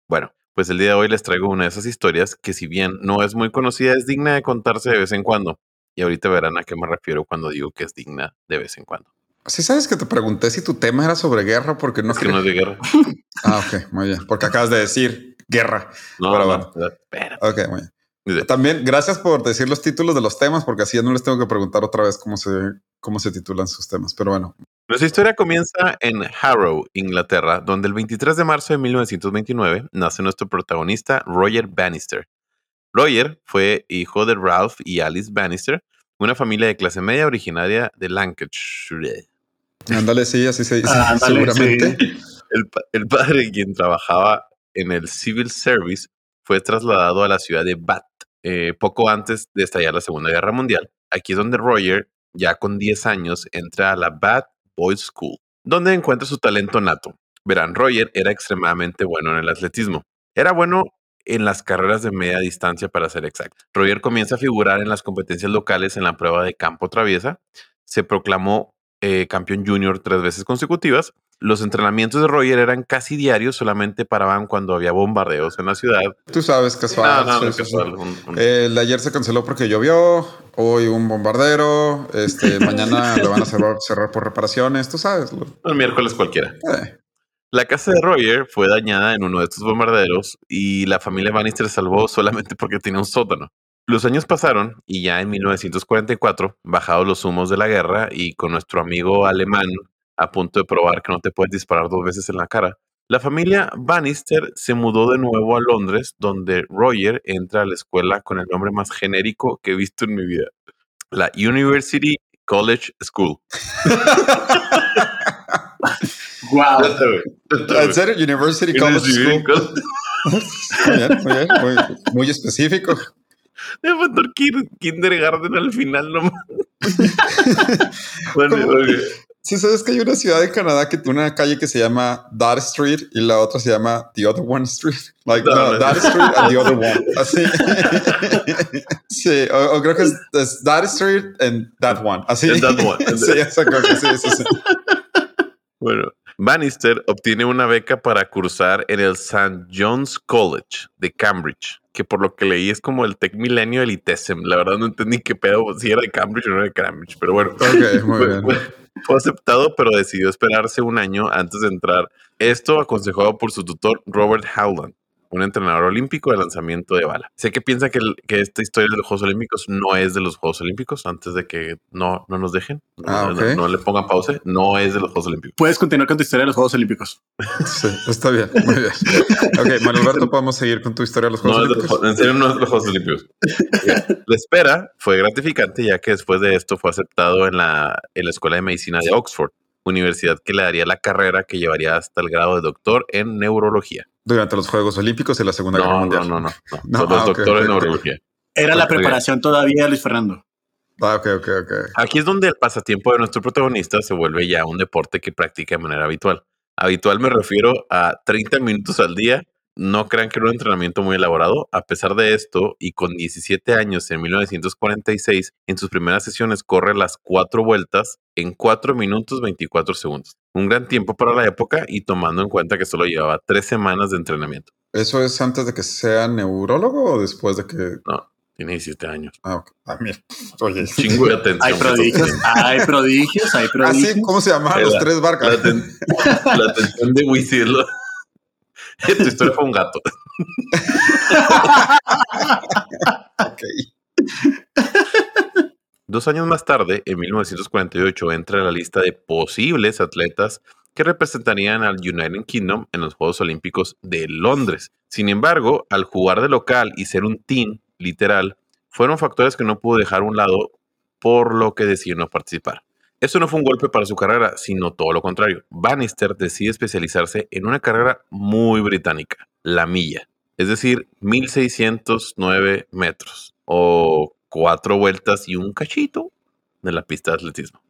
S1: Bueno, pues el día de hoy les traigo una de esas historias que si bien no es muy conocida, es digna de contarse de vez en cuando. Y ahorita verán a qué me refiero cuando digo que es digna de vez en cuando.
S2: Sí, sabes que te pregunté si tu tema era sobre guerra porque no
S1: es que no es de guerra.
S2: ah, ok, muy bien. Porque acabas de decir guerra.
S1: No, Pero bueno.
S2: Ok, muy bien. También gracias por decir los títulos de los temas, porque así ya no les tengo que preguntar otra vez cómo se, cómo se titulan sus temas. Pero bueno.
S1: Nuestra historia comienza en Harrow, Inglaterra, donde el 23 de marzo de 1929 nace nuestro protagonista Roger Bannister. Roger fue hijo de Ralph y Alice Bannister, una familia de clase media originaria de Lancashire.
S2: Ándale, sí, así se dice, seguramente.
S1: El, el, padre, quien trabajaba en el Civil Service, fue trasladado a la ciudad de Bath eh, poco antes de estallar la Segunda Guerra Mundial. Aquí es donde Roger, ya con 10 años, entra a la Bath Boys School, donde encuentra su talento nato. Verán, Roger era extremadamente bueno en el atletismo. Era bueno en las carreras de media distancia, para ser exacto. Roger comienza a figurar en las competencias locales en la prueba de campo traviesa. Se proclamó eh, campeón junior tres veces consecutivas los entrenamientos de Roger eran casi diarios, solamente paraban cuando había bombardeos en la ciudad.
S2: Tú sabes, casual. No, no, casual. El de ayer se canceló porque llovió, hoy un bombardero, este, mañana lo van a cerrar, cerrar, por reparaciones, tú sabes.
S1: El miércoles cualquiera. Eh. La casa de Roger fue dañada en uno de estos bombarderos y la familia Bannister salvó solamente porque tenía un sótano. Los años pasaron y ya en 1944, bajados los humos de la guerra y con nuestro amigo alemán a punto de probar que no te puedes disparar dos veces en la cara. La familia Bannister se mudó de nuevo a Londres, donde Roger entra a la escuela con el nombre más genérico que he visto en mi vida, la University College School.
S2: wow. ¿En serio? University College School. muy bien, muy bien, muy, muy específico.
S1: De kindergarten al final nomás.
S2: bueno, Sí, sabes que hay una ciudad de Canadá que tiene una calle que se llama Dart Street y la otra se llama The Other One Street. Like, no, Street and the Other One. Así. sí, o, creo que es, es Street and That One. Así.
S1: And that one.
S2: sí, exacto. Sí, sí, sí.
S1: Bueno, Bannister obtiene una beca para cursar en el St. John's College de Cambridge, que por lo que leí es como el Tech Milenio del ITESM. La verdad no entendí qué pedo, si era de Cambridge o no era de Cambridge, pero bueno.
S2: Ok, muy bien.
S1: Fue aceptado, pero decidió esperarse un año antes de entrar. Esto aconsejado por su tutor Robert Howland un entrenador olímpico de lanzamiento de bala. Sé que piensa que, que, esta historia de los Juegos Olímpicos no es de los Juegos Olímpicos, antes de que no, no nos dejen,
S2: ah,
S1: no, le pongan pausa, no es de los Juegos Olímpicos.
S3: Puedes continuar con tu historia de los Juegos Olímpicos.
S2: Sí, está bien, muy bien. ok, Manuel Alberto, podemos seguir con tu historia de los Juegos Olímpicos.
S1: en serio, no es de los Juegos Olímpicos. la espera fue gratificante, ya que después de esto fue aceptado en la, en la Escuela de Medicina de Oxford universidad que le daría la carrera que llevaría hasta el grado de doctor en neurología.
S2: Durante los Juegos Olímpicos y la Segunda Guerra Mundial.
S1: No, no, no. no. los ah, doctores en neurología.
S3: Era la preparación todavía, Luis Fernando.
S2: Ah, ok, ok, ok.
S1: Aquí es donde el pasatiempo de nuestro protagonista se vuelve ya un deporte que practica de manera habitual. Habitual me refiero a 30 minutos al día no crean que era un entrenamiento muy elaborado. A pesar de esto, y con 17 años en 1946, en sus primeras sesiones corre las cuatro vueltas en 4 minutos 24 segundos. Un gran tiempo para la época y tomando en cuenta que solo llevaba tres semanas de entrenamiento.
S2: ¿Eso es antes de que sea neurólogo o después de que...?
S1: No, tiene 17 años.
S2: Ah, ok. Ah, mira. Oye.
S1: Chingo de atención.
S3: Hay prodigios, hay prodigios, hay prodigios.
S2: Así, ¿cómo se llaman los tres barcas?
S1: La, atención de Wisil tu historia fue un gato. Dos años más tarde, en 1948, entra a la lista de posibles atletas que representarían al United Kingdom en los Juegos Olímpicos de Londres. Sin embargo, al jugar de local y ser un team, literal, fueron factores que no pudo dejar a un lado, por lo que decidió no participar. Eso no fue un golpe para su carrera, sino todo lo contrario. Bannister decide especializarse en una carrera muy británica, la milla, es decir, 1609 metros o cuatro vueltas y un cachito de la pista de atletismo.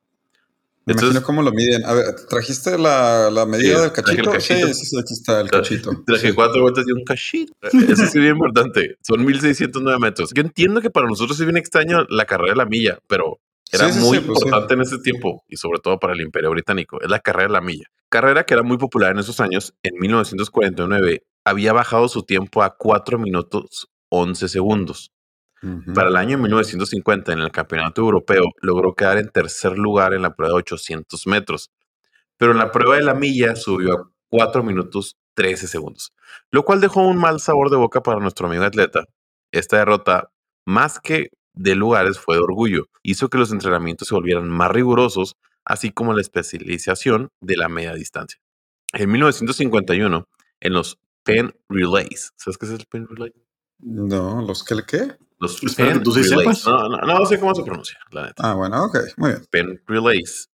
S2: Me imagino cómo lo miden. A ver, ¿trajiste la, medida del cachito? Sí, sí, aquí está el cachito.
S1: Traje cuatro vueltas y un cachito. Eso es bien importante. Son 1609 metros. Yo entiendo que para nosotros es bien extraño la carrera de la milla, pero era muy pues importante en ese tiempo y sobre todo para el Imperio Británico. Es la carrera de la milla. Carrera que era muy popular en esos años. En 1949 había bajado su tiempo a 4 minutos 11 segundos. Para el año 1950, en el Campeonato Europeo, logró quedar en tercer lugar en la prueba de 800 metros, pero en la prueba de la milla subió a 4 minutos 13 segundos, lo cual dejó un mal sabor de boca para nuestro amigo atleta. Esta derrota, más que de lugares, fue de orgullo. Hizo que los entrenamientos se volvieran más rigurosos, así como la especialización de la media distancia. En 1951, en los Pen Relays, ¿sabes qué es el Pen Relay?
S2: No, ¿los qué? qué?
S1: Los Pen Relays. No, no, no, sé cómo se pronuncia, la neta.
S2: Ah, bueno, ok, muy bien.
S1: Pen Relays,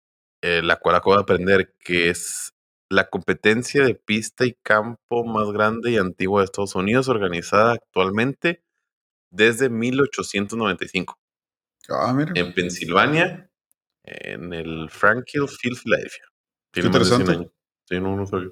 S1: eh, la cual acabo de aprender que es la competencia de pista y campo más grande y antigua de Estados Unidos, organizada actualmente desde 1895.
S2: Ah, mira.
S1: En Pensilvania, en el Franklin Field, Philadelphia.
S2: Qué interesante.
S1: Sí, no, no sabía.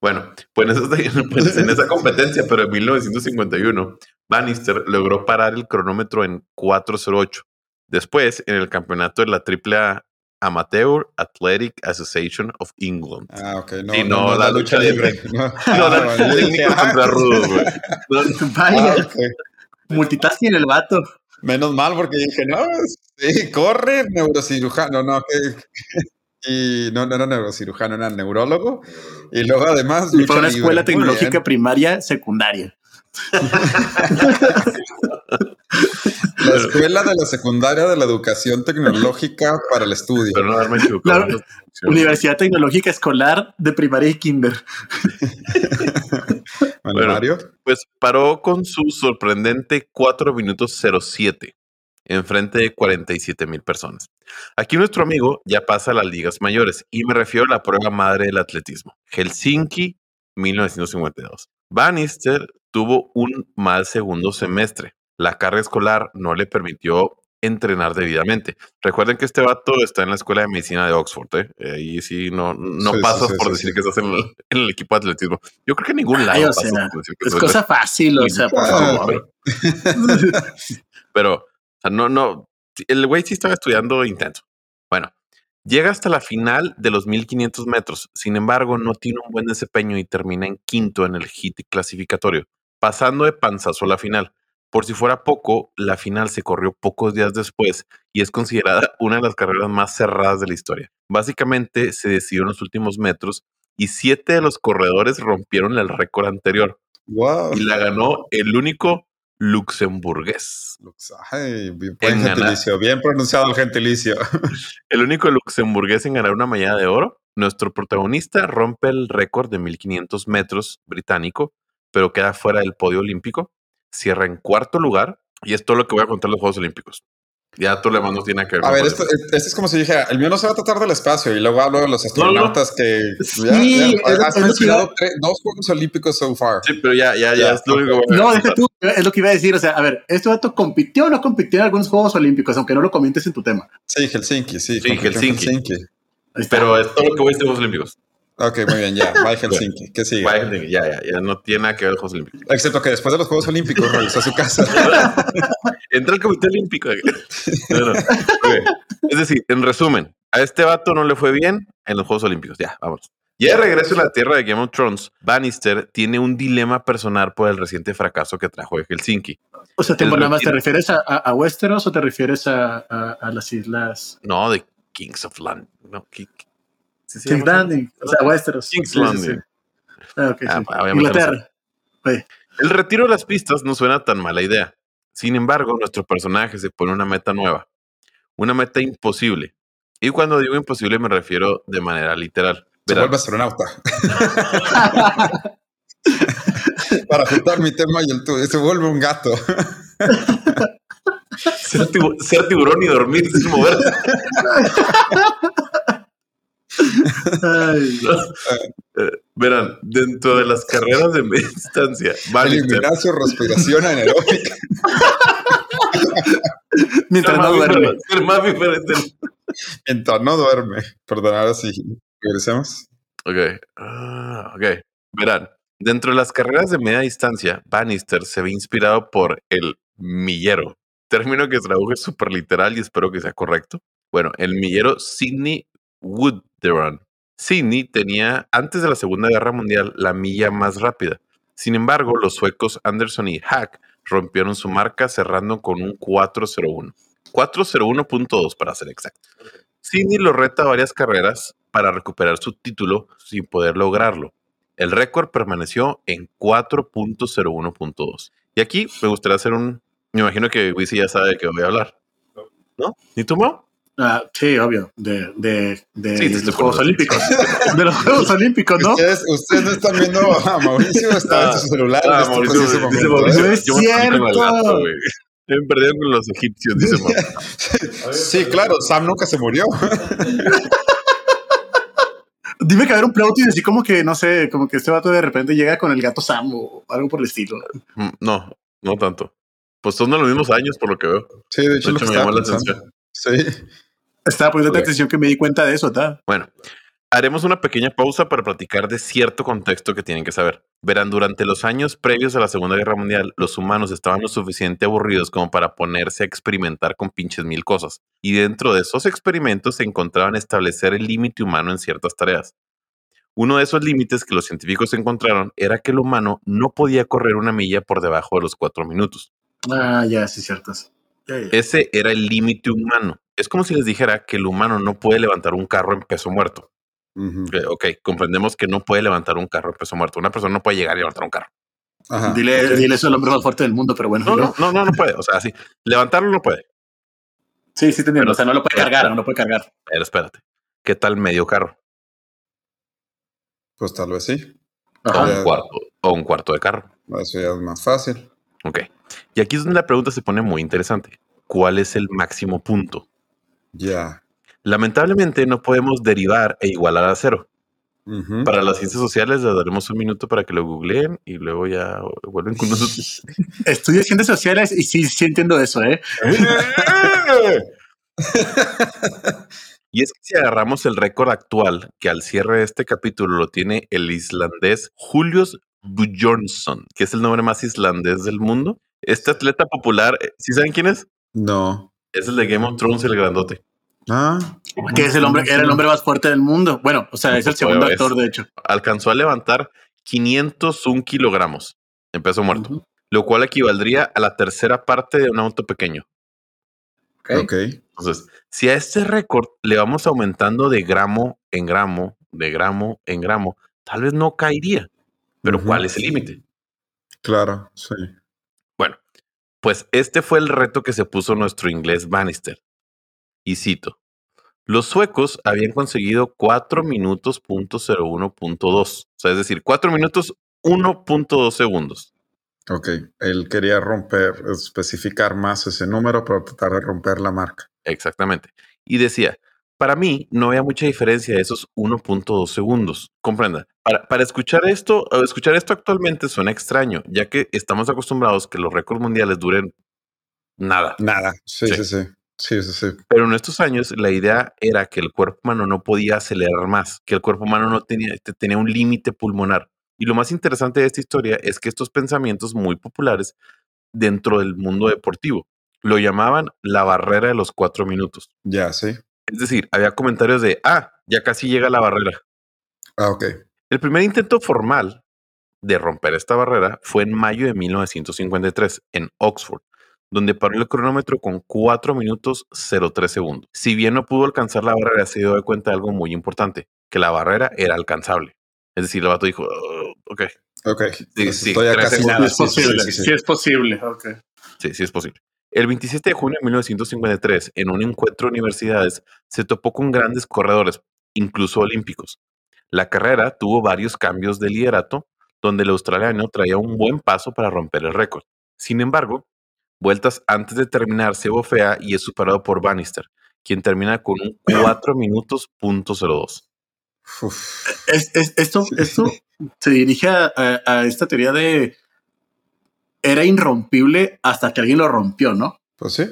S1: Bueno, pues, pues en esa competencia, pero en 1951, Bannister logró parar el cronómetro en 4.08. Después, en el campeonato de la AAA Amateur Athletic Association of England.
S2: Ah, ok.
S1: No, y no, la, lucha libre. No, no la técnico contra rudos, güey.
S3: Vaya. Ah, Multitasking el vato.
S2: Menos mal, porque dije, no, sí, corre, neurocirujano, no, que y no, no era neurocirujano, era neurólogo. Y luego además...
S3: Y fue una escuela tecnológica primaria, secundaria.
S2: la escuela de la secundaria de la educación tecnológica para el estudio.
S1: Pero no darme
S3: la Universidad Tecnológica Escolar de Primaria y Kinder.
S1: bueno, Pues paró con su sorprendente 4 minutos 07 en frente de 47 mil personas. Aquí nuestro amigo ya pasa a las ligas mayores y me refiero a la prueba madre del atletismo, Helsinki 1952. Bannister tuvo un mal segundo semestre. La carga escolar no le permitió entrenar debidamente. Recuerden que este vato está en la Escuela de Medicina de Oxford, ¿eh? Ahí sí no, no pasas por decir que estás en el, equipo de atletismo. Yo creo que en ningún lado
S3: Es cosa fácil, o sea, por favor.
S1: Pero sea, no, no, el güey sí estaba estudiando intenso. Bueno, llega hasta la final de los 1500 metros. Sin embargo, no tiene un buen desempeño y termina en quinto en el hit clasificatorio, pasando de panzazo a la final. Por si fuera poco, la final se corrió pocos días después y es considerada una de las carreras más cerradas de la historia. Básicamente se decidió en los últimos metros y siete de los corredores rompieron el récord anterior.
S2: Wow.
S1: Y la ganó el único luxemburgués.
S2: bien, gentilicio, bien pronunciado el gentilicio.
S1: el único luxemburgués en ganar una medalla de oro. Nuestro protagonista rompe el récord de 1500 metros británico, pero queda fuera del podio olímpico. Cierra en cuarto lugar y es todo lo que voy a contar los Juegos Olímpicos. Ya tú le mandas tiene que ver.
S2: A ver, esto, es como si dije, el mío no se va a tratar del espacio y luego hablo de los astronautas que
S3: sí,
S2: has mencionado dos Juegos Olímpicos so far.
S1: Sí, pero ya, ya, ya, es lo único.
S3: No, deja tú, es lo que iba a decir. O sea, a ver, ¿este dato compitió o no compitió en algunos Juegos Olímpicos, aunque no lo comentes en tu tema?
S2: Sí, Helsinki, sí.
S1: Sí, Helsinki. Helsinki. Pero es todo lo que voy a decir Juegos Olímpicos.
S2: Ok, muy bien, ya. Bye Helsinki. ¿Qué sigue?
S1: Helsinki, ya, ya, ya. No tiene nada que ver con los Juegos Olímpicos.
S2: Excepto que después de los Juegos Olímpicos regresó a su casa.
S1: Entra al Comité Olímpico. Es decir, en resumen, a este vato no le fue bien en los Juegos Olímpicos. Ya, vamos. Ya de regreso a la tierra de Game of Thrones, Bannister tiene un dilema personal por el reciente fracaso que trajo de Helsinki.
S3: O sea, ¿te, nada más, ¿te refieres a, a, Westeros o te refieres a, a, las islas?
S1: No, de Kings of Land. No,
S3: King's Landing, o sea, Westeros.
S1: King's Landing.
S3: Ah, ah, Inglaterra.
S1: El retiro de las pistas no suena tan mala idea. Sin embargo, nuestro personaje se pone una meta nueva, una meta imposible. Y cuando digo imposible me refiero de manera literal.
S2: Se vuelve astronauta. Para juntar mi tema y el tuyo, se vuelve un gato.
S1: ser, tiburón y dormir sin moverse. Eh, verán, dentro de las carreras de media distancia,
S2: eliminar su respiración anaeróbica.
S3: Mientras no duerme.
S1: Ser más diferente.
S2: Mientras no duerme. Perdón, ahora sí. Regresemos.
S1: Ok. Ah, ok. Verán, dentro de las carreras de media distancia, Bannister se ve inspirado por el millero. Término que traduje súper literal y espero que sea correcto. Bueno, el millero Sidney Wooderon. Sidney tenía, antes de la Segunda Guerra Mundial, la milla más rápida. Sin embargo, los suecos Anderson y Hack rompieron su marca cerrando con un 401. 401.2 para ser exacto. Sidney lo reta varias carreras para recuperar su título sin poder lograrlo. El récord permaneció en 4.01.2. Y aquí me gustaría hacer un... Me imagino que Wisi ya sabe de qué voy a hablar. ¿No? ¿Ni tú, Mo?
S3: Ah, sí, obvio, de, de, de, los Juegos Olímpicos. de los Juegos Olímpicos, ¿no?
S2: Ustedes, ustedes no están viendo a Mauricio, está en su celular.
S3: Ah, Mauricio, dice Mauricio, ¿eh? es cierto.
S1: Me he perdido con los egipcios, dice Mo.
S2: sí, claro, Sam nunca se murió.
S3: Dime que haber un plot y así como que, no sé, como que este vato de repente llega con el gato Sam o algo por el estilo.
S1: Mm, no, no tanto. Pues son de los mismos años, por lo que veo.
S2: Sí, de hecho, me llamó la atención. Sí.
S3: Estaba poniendo atención que me di cuenta de eso, ¿está?
S1: Bueno, haremos una pequeña pausa para platicar de cierto contexto que tienen que saber. Verán, durante los años previos a la Segunda Guerra Mundial, los humanos estaban lo suficiente aburridos como para ponerse a experimentar con pinches mil cosas. Y dentro de esos experimentos se encontraban establecer el límite humano en ciertas tareas. Uno de esos límites que los científicos encontraron era que el humano no podía correr una milla por debajo de los cuatro minutos.
S3: Ah, ya, sí,
S1: Ese era el límite humano. Es como si les dijera que el humano no puede levantar un carro en peso muerto. Eh, ok, comprendemos que no puede levantar un carro en peso muerto. Una persona no puede llegar y levantar un carro.
S3: dile, dile eso al hombre más fuerte del mundo, pero bueno.
S1: No, no, no, no, puede. O sea, sí, levantarlo no puede.
S3: Sí, sí, entiendo. o sea, no lo puede cargar, no lo puede cargar.
S1: Pero espérate. ¿Qué tal medio carro?
S2: Pues tal vez sí.
S1: O un, cuarto, o un cuarto de carro.
S2: Eso ya es más fácil.
S1: Ok. Y aquí es donde la pregunta se pone muy interesante. ¿Cuál es el máximo punto?
S2: Ya.
S1: Lamentablemente no podemos derivar e igualar a cero. Para las ciencias sociales les daremos un minuto para que lo googleen y luego ya vuelven con nosotros.
S3: Estudio ciencias sociales y sí, sí entiendo eso, ¿eh?
S1: y es que si agarramos el récord actual, que al cierre de este capítulo lo tiene el islandés Julius Bjornsson, que es el nombre más islandés del mundo. Este atleta popular, ¿sí saben quién es?
S2: No.
S1: Es el de Game of Thrones, el grandote.
S2: Ah.
S3: Que es el hombre, era el hombre más fuerte del mundo. Bueno, o sea, es el segundo actor, de hecho.
S1: Alcanzó a levantar 501 kilogramos en peso muerto, lo cual equivaldría a la tercera parte de un auto pequeño.
S2: ok.
S1: Entonces, si a este récord le vamos aumentando de gramo en gramo, de gramo en gramo, tal vez no caería. Pero ¿cuál es el límite?
S2: Claro, sí.
S1: Bueno, pues este fue el reto que se puso nuestro inglés Bannister. Y cito, los suecos habían conseguido 4 minutos punto 01.2, o sea, es decir, 4 minutos 1.2 segundos.
S2: Ok, él quería romper, especificar más ese número para tratar de romper la marca.
S1: Exactamente. Y decía, para mí no había mucha diferencia de esos 1.2 segundos. Comprenda. Para, escuchar esto, escuchar esto actualmente suena extraño, ya que estamos acostumbrados que los récords mundiales duren nada.
S2: Nada. Sí, sí, sí, sí. Sí, sí,
S1: Pero en estos años la idea era que el cuerpo humano no podía acelerar más, que el cuerpo humano no tenía, tenía un límite pulmonar. Y lo más interesante de esta historia es que estos pensamientos muy populares dentro del mundo deportivo lo llamaban la barrera de los cuatro minutos.
S2: Ya, sí.
S1: Es decir, había comentarios de, ah, ya casi llega la barrera.
S2: Ah, ok.
S1: El primer intento formal de romper esta barrera fue en mayo de 1953 en Oxford, donde paró el cronómetro con 4 minutos 03 segundos. Si bien no pudo alcanzar la barrera, se dio cuenta de algo muy importante, que la barrera era alcanzable. Es decir, el vato dijo, oh, ok.
S2: Ok.
S3: Sí, sí, es posible. Sí, es posible. Okay.
S1: Sí, sí es posible. El 27 de junio de 1953, en un encuentro de universidades, se topó con grandes corredores, incluso olímpicos. La carrera tuvo varios cambios de liderato, donde el australiano traía un buen paso para romper el récord. Sin embargo, vueltas antes de terminar se bofea y es superado por Bannister, quien termina con un 4 minutos punto 02.
S3: esto, esto se dirige a, esta teoría de era irrompible hasta que alguien lo rompió, ¿no?
S2: Pues sí.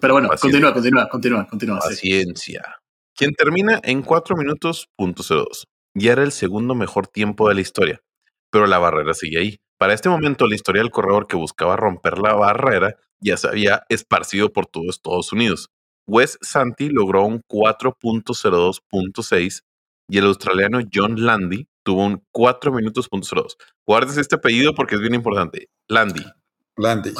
S3: Pero bueno, continúa, continúa, continúa, continúa.
S1: Paciencia. Quien termina en 4 minutos punto 02. Ya era el segundo mejor tiempo de la historia, pero la barrera sigue ahí. Para este momento, la historia del corredor que buscaba romper la barrera ya se había esparcido por todo Estados Unidos. Wes Santi logró un 4.02.6 y el australiano John Landy tuvo un 4 minutos Guardes este apellido porque es bien importante. Landy.
S2: Landy.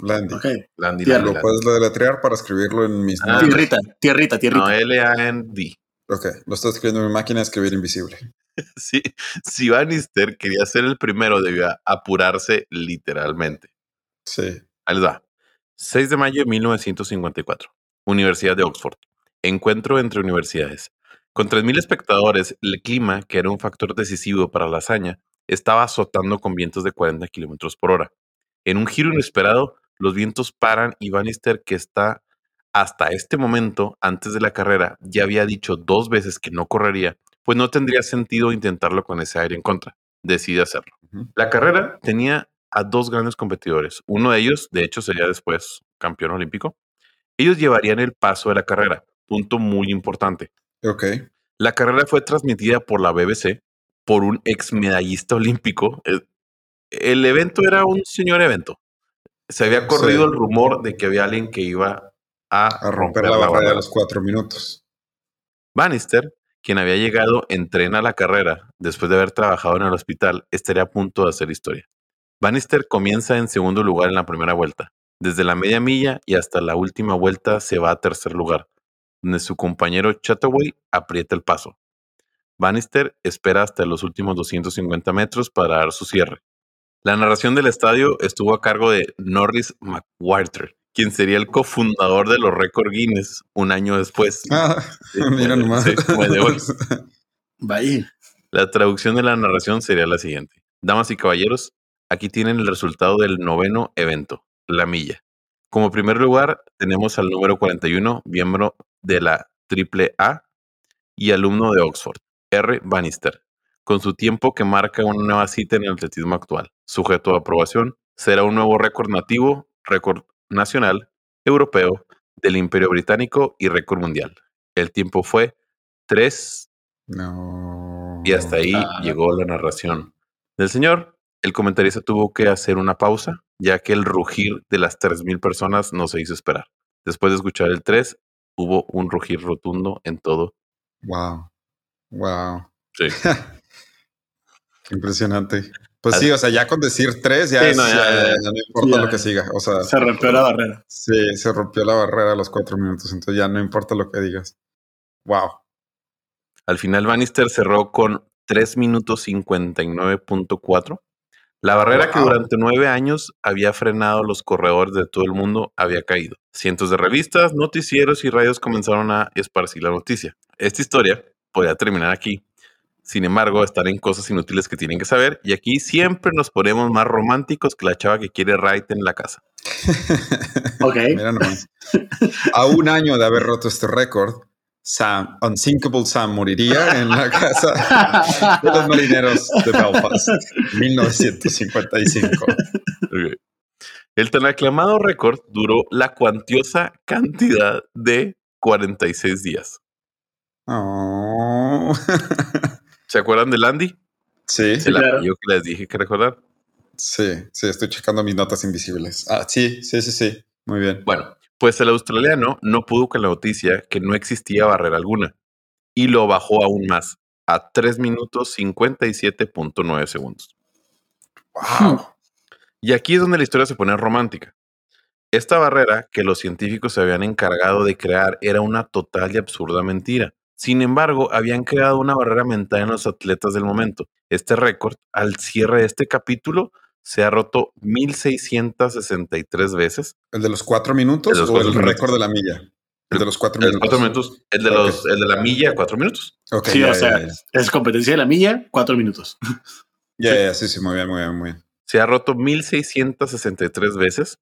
S2: Landy.
S1: Landy,
S2: Lo puedes deletrear para escribirlo en mis
S3: ah, Tierrita, tierrita, tierrita.
S1: No, L-A-N-D.
S2: Ok, lo estoy escribiendo en mi máquina de escribir invisible.
S1: sí, si Bannister quería ser el primero, debía apurarse literalmente.
S2: Sí.
S1: Ahí va. 6 de mayo de 1954. Universidad de Oxford. Encuentro entre universidades. Con 3.000 espectadores, el clima, que era un factor decisivo para la hazaña, estaba azotando con vientos de 40 kilómetros por hora. En un giro inesperado, los vientos paran y Bannister, que está hasta este momento, antes de la carrera, ya había dicho dos veces que no correría, pues no tendría sentido intentarlo con ese aire en contra. Decide hacerlo. La carrera tenía a dos grandes competidores. Uno de ellos, de hecho, sería después campeón olímpico. Ellos llevarían el paso de la carrera, punto muy importante.
S2: Ok.
S1: La carrera fue transmitida por la BBC por un ex medallista olímpico. El, evento era un señor evento. Se había corrido el rumor de que había alguien que iba a, romper, la, barrera
S2: de los cuatro minutos.
S1: Bannister quien había llegado en tren a la carrera después de haber trabajado en el hospital, estaría a punto de hacer historia. Bannister comienza en segundo lugar en la primera vuelta. Desde la media milla y hasta la última vuelta se va a tercer lugar, donde su compañero Chataway aprieta el paso. Bannister espera hasta los últimos 250 metros para dar su cierre. La narración del estadio estuvo a cargo de Norris McWhirter, quien sería el cofundador de los récord Guinness un año después.
S2: Ah, mira nomás.
S1: La traducción de la narración sería la siguiente. Damas y caballeros, aquí tienen el resultado del noveno evento, la milla. Como primer lugar, tenemos al número 41, miembro de la AAA y alumno de Oxford, R. Bannister, con su tiempo que marca una nueva cita en el atletismo actual. Sujeto a aprobación, será un nuevo récord nativo, récord nacional, europeo, del Imperio Británico y récord mundial. El tiempo fue 3.
S2: No.
S1: Y hasta ahí llegó la narración del señor. El comentarista tuvo que hacer una pausa, ya que el rugir de las 3.000 personas no se hizo esperar. Después de escuchar el 3, hubo un rugir rotundo en todo.
S2: Wow. Wow.
S1: Sí.
S2: Impresionante. Pues sí, o sea, ya con decir tres ya, no, importa lo que siga. O sea,
S3: se rompió la barrera.
S2: Sí, se rompió la barrera a los cuatro minutos, entonces ya no importa lo que digas. Wow.
S1: Al final Bannister cerró con 3 minutos 59.4. La barrera que durante nueve años había frenado a los corredores de todo el mundo había caído. Cientos de revistas, noticieros y radios comenzaron a esparcir la noticia. Esta historia podría terminar aquí, sin embargo, están en cosas inútiles que tienen que saber. Y aquí siempre nos ponemos más románticos que la chava que quiere right en la casa.
S3: ok.
S2: Mira nomás. A un año de haber roto este récord, Sam, Unsinkable Sam moriría en la casa de los marineros de Belfast, 1955.
S1: El tan aclamado récord duró la cuantiosa cantidad de 46 días.
S2: Oh.
S1: ¿Se acuerdan de Landy?
S2: Sí.
S1: Se la yo que les dije que recordar.
S2: Sí, sí, estoy checando mis notas invisibles. Ah, sí, sí, sí, sí. Muy bien.
S1: Bueno, pues el australiano no pudo con la noticia que no existía barrera alguna y lo bajó aún más a 3 minutos 57.9 segundos.
S2: ¡Wow!
S1: Y aquí es donde la historia se pone romántica. Esta barrera que los científicos se habían encargado de crear era una total y absurda mentira. Sin embargo, habían creado una barrera mental en los atletas del momento. Este récord, al cierre de este capítulo, se ha roto 1663 veces.
S2: ¿El de los cuatro minutos o el récord de la milla? El de los cuatro
S1: minutos. El de, los, el de la milla, cuatro minutos.
S3: sí, o sea, es competencia de la milla, cuatro minutos.
S2: Ya, sí. sí, sí, muy bien, muy bien, muy bien.
S1: Se ha roto 1663 veces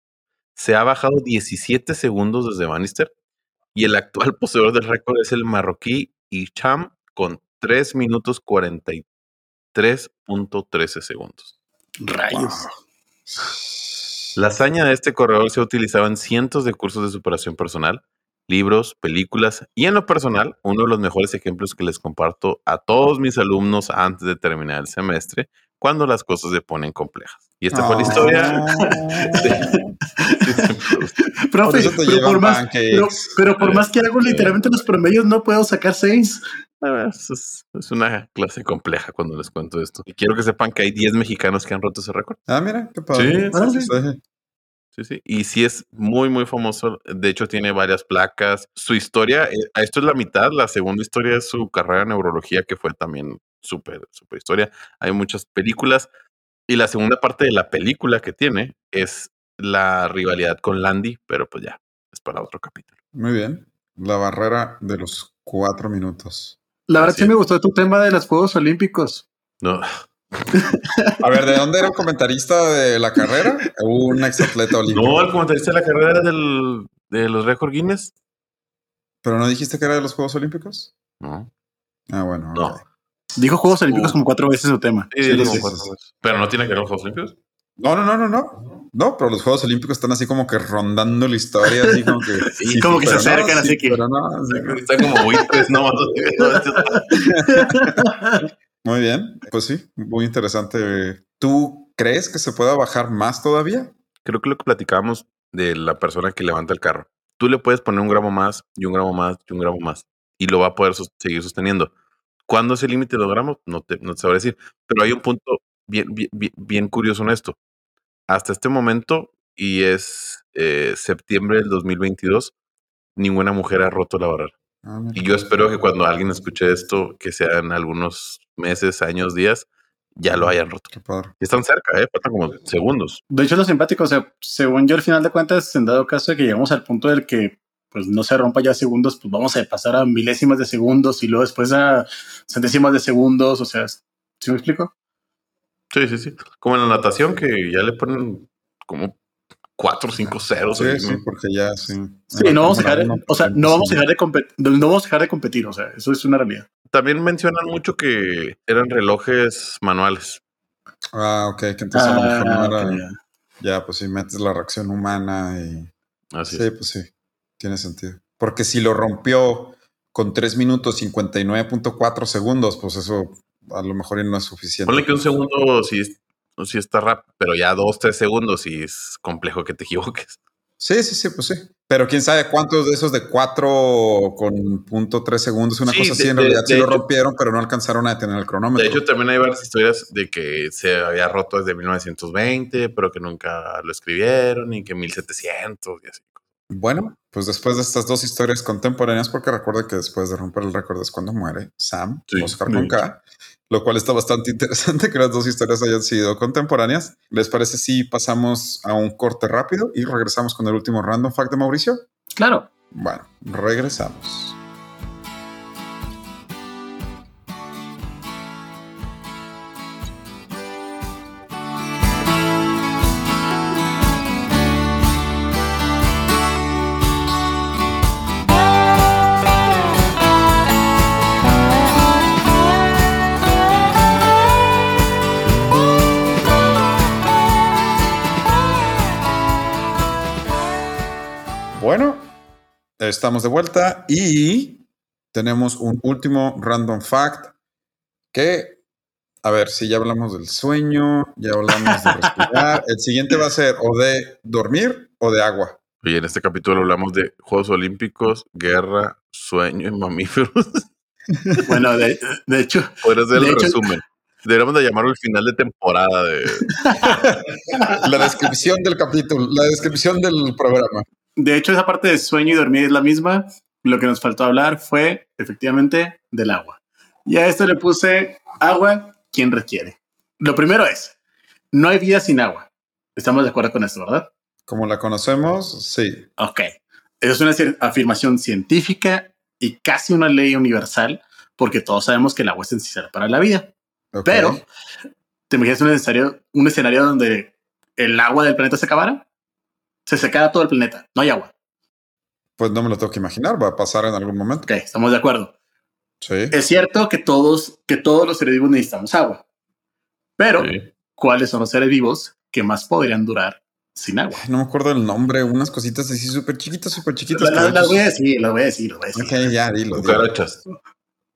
S1: se ha bajado 17 segundos desde Bannister y el actual poseedor del récord es el marroquí Icham con 3 minutos 43.13 segundos.
S3: Rayos.
S1: La hazaña de este corredor se ha utilizado en cientos de cursos de superación personal, libros, películas y en lo personal, uno de los mejores ejemplos que les comparto a todos mis alumnos antes de terminar el semestre, cuando las cosas se ponen complejas. Y esta fue la historia.
S3: Profe, pero, por más, pero, por más que hago literalmente los promedios, no puedo sacar seis.
S1: Es, es, una clase compleja cuando les cuento esto. Y quiero que sepan que hay 10 mexicanos que han roto ese récord.
S2: Ah, mira, qué padre. Sí, sí,
S1: sí. Sí, sí. Y sí es muy, muy famoso. De hecho, tiene varias placas. Su historia, eh, esto es la mitad. La segunda historia es su carrera en neurología, que fue también súper, súper historia. Hay muchas películas. Y la segunda parte de la película que tiene es la rivalidad con Landy, pero pues ya, es para otro capítulo.
S2: Muy bien. La barrera de los cuatro minutos.
S3: La verdad sí me gustó tu tema de los Juegos Olímpicos.
S1: No.
S2: A ver, ¿de dónde era el comentarista de la carrera? Un exatleta olímpico.
S1: No, el comentarista de la carrera era del, de los récord Guinness.
S2: ¿Pero no dijiste que era de los Juegos Olímpicos?
S1: No.
S2: Ah, bueno.
S1: No.
S3: Dijo Juegos Olímpicos como cuatro veces su tema.
S1: Sí, sí, sí, Pero no tiene que ver los Juegos Olímpicos.
S2: No, no, no, no, no. No, pero los Juegos Olímpicos están así como que rondando la historia, así como que.
S3: sí, como que se acercan, así que.
S2: Pero no,
S1: Están como buitres, no.
S2: muy bien, pues sí, muy interesante. ¿Tú crees que se pueda bajar más todavía?
S1: Creo que lo que platicábamos de la persona que levanta el carro. Tú le puedes poner un gramo más y un gramo más y un gramo más y lo va a poder seguir sosteniendo. ¿Cuándo es el límite de los gramos? No te, no te sabré decir. Pero hay un punto bien, bien, bien curioso en esto. Hasta este momento, y es eh, septiembre del 2022, ninguna mujer ha roto la barrera. Ah, y yo espero que cuando alguien escuche esto, que sean algunos meses, años, días, ya lo hayan roto. Y están cerca, ¿eh? faltan como segundos.
S3: De hecho, lo simpático, o sea, según yo, al final de cuentas, en dado caso de que llegamos al punto del que pues no se rompa ya segundos, pues vamos a pasar a milésimas de segundos y luego después a centésimas de segundos, o sea, ¿sí me explico?
S1: Sí, sí, sí. Como en la natación que ya le ponen como cuatro cinco ceros.
S2: Sí, sí, porque ya sí.
S3: Sí, no vamos, a dejar de, o sea, no vamos a dejar de competir, no vamos a dejar de competir, o sea, eso es una realidad.
S1: También mencionan mucho que eran relojes manuales.
S2: Ah, ok, que entonces a lo mejor no ah, era, ya. pues si metes la reacción humana y...
S1: Así
S2: sí, pues sí, tiene sentido. Porque si lo rompió con 3 minutos 59.4 segundos, pues eso a lo mejor no es suficiente.
S1: Ponle que un segundo sí, sí está rápido, pero ya dos, tres segundos y es complejo que te equivoques.
S2: Sí, sí, sí, pues sí. Pero quién sabe cuántos de esos de cuatro con punto tres segundos, una cosa así, en realidad sí lo rompieron, pero no alcanzaron a detener el cronómetro.
S1: De hecho, también hay varias historias de que se había roto desde 1920, pero que nunca lo escribieron y que 1700 y así.
S2: Bueno, pues después de estas dos historias contemporáneas, porque recuerda que después de romper el récord es cuando muere Sam, Oscar con K, lo cual está bastante interesante que las dos historias hayan sido contemporáneas. ¿Les parece si pasamos a un corte rápido y regresamos con el último random fact de Mauricio?
S3: Claro.
S2: Bueno, regresamos. Estamos de vuelta y tenemos un último random fact que, a ver, si ya hablamos del sueño, ya hablamos de respirar, el siguiente va a ser o de dormir o de agua.
S1: Y en este capítulo hablamos de Juegos Olímpicos, guerra, sueño y mamíferos.
S3: Bueno, de, hecho.
S1: Podrías ser el resumen. Deberíamos de llamarlo el final de temporada de...
S2: la descripción del capítulo, la descripción del programa.
S3: De hecho, esa parte de sueño y dormir es la misma. Lo que nos faltó hablar fue efectivamente del agua. Y a esto le puse agua, quien requiere. Lo primero es, no hay vida sin agua. Estamos de acuerdo con esto, ¿verdad?
S2: Como la conocemos, sí.
S3: Ok. Es una afirmación científica y casi una ley universal, porque todos sabemos que el agua es esencial para la vida. Pero, ¿te imaginas un escenario, un escenario donde el agua del planeta se acabara? Se seca todo el planeta, no hay agua.
S2: Pues no me lo tengo que imaginar, va a pasar en algún momento.
S3: Ok, estamos de acuerdo.
S2: Sí.
S3: Es cierto que todos, que todos los seres vivos necesitamos agua, pero ¿cuáles son los seres vivos que más podrían durar sin agua?
S2: No me acuerdo el nombre, unas cositas así súper chiquitas, súper chiquitas.
S3: Las voy a decir, las voy a decir, voy a decir.
S2: Ok, ya, dilo.
S1: Cucarachas.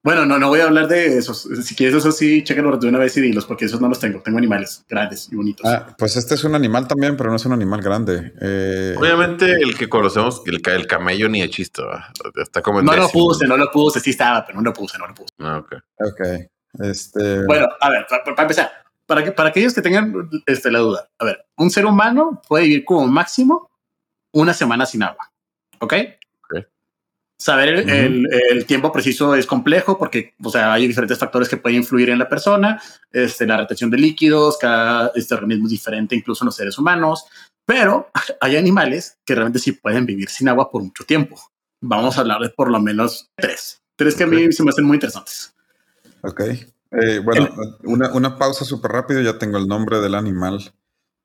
S3: Bueno, no, no voy a hablar de esos. Si quieres eso sí, chécalo de una vez y dilos, porque esos no los tengo. Tengo animales grandes y bonitos.
S2: Ah, pues este es un animal también, pero no es un animal grande. Eh,
S1: Obviamente el que conocemos, el, el camello ni de chiste, está como
S3: No lo puse, no lo puse, sí estaba, pero no lo puse, no lo puse.
S1: Ah, ok.
S2: Ok. Este...
S3: Bueno, a ver, para, empezar, para, que, para aquellos que tengan este, la duda, a ver, un ser humano puede vivir como máximo una semana sin agua. ¿Ok? Saber el, tiempo preciso es complejo porque, o sea, hay diferentes factores que pueden influir en la persona, este, la retención de líquidos, cada este organismo es diferente, incluso en los seres humanos, pero hay animales que realmente sí pueden vivir sin agua por mucho tiempo. Vamos a hablar de por lo menos tres, tres que a mí se me hacen muy interesantes.
S2: Ok. Eh, bueno, una, una pausa súper rápido, ya tengo el nombre del animal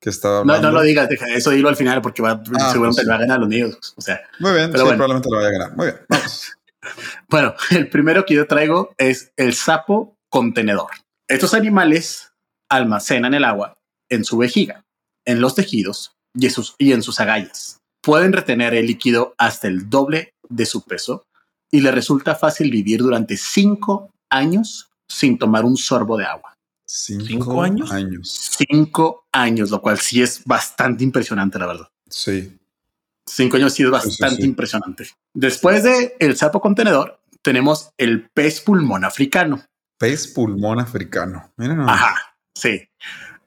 S2: que estaba
S3: No, no lo digas, deja eso dilo al final porque va, ah, seguramente pues lo va a ganar los niños. O sea,
S2: muy bien, pero probablemente lo vaya a ganar. Muy bien, vamos.
S3: bueno, el primero que yo traigo es el sapo contenedor. Estos animales almacenan el agua en su vejiga, en los tejidos y en sus, y en sus agallas. Pueden retener el líquido hasta el doble de su peso y le resulta fácil vivir durante cinco años sin tomar un sorbo de agua.
S2: Cinco, años?
S3: Cinco años, lo cual sí es bastante impresionante, la verdad.
S2: Sí.
S3: Cinco años sí es bastante impresionante. Después de el sapo contenedor, tenemos el pez pulmón africano.
S2: Pez pulmón africano.
S3: Ajá, sí.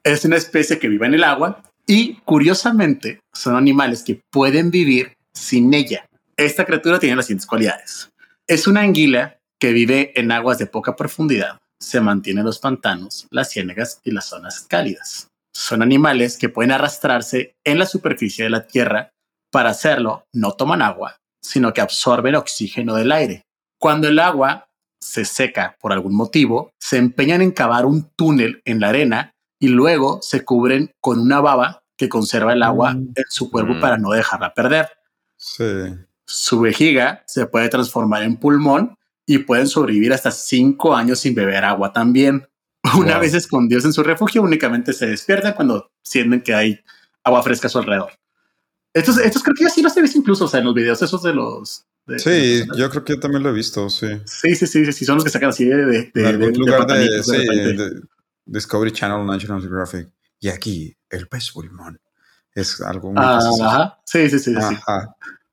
S3: Es una especie que vive en el agua y curiosamente son animales que pueden vivir sin ella. Esta criatura tiene las siguientes cualidades. Es una anguila que vive en aguas de poca profundidad se mantienen los pantanos, las ciénegas y las zonas cálidas. Son animales que pueden arrastrarse en la superficie de la tierra. Para hacerlo, no toman agua, sino que absorben oxígeno del aire. Cuando el agua se seca por algún motivo, se empeñan en cavar un túnel en la arena y luego se cubren con una baba que conserva el agua mm. en su cuerpo mm. para no dejarla perder. Su vejiga se puede transformar en pulmón y pueden sobrevivir hasta cinco años sin beber agua también. Una vez escondidos en su refugio, únicamente se despiertan cuando sienten que hay agua fresca a su alrededor. Estos, estos creo que yo sí los he visto incluso, o sea, en los videos esos de los...
S2: sí, yo creo que yo también lo he visto, sí.
S3: Sí, sí, sí, sí, son los que sacan así de... de,
S2: de lugar de, sí, de, Discovery Channel, National Geographic. Y aquí, el pez pulmón. Es algo
S3: muy... Ajá, sí, sí, sí, sí.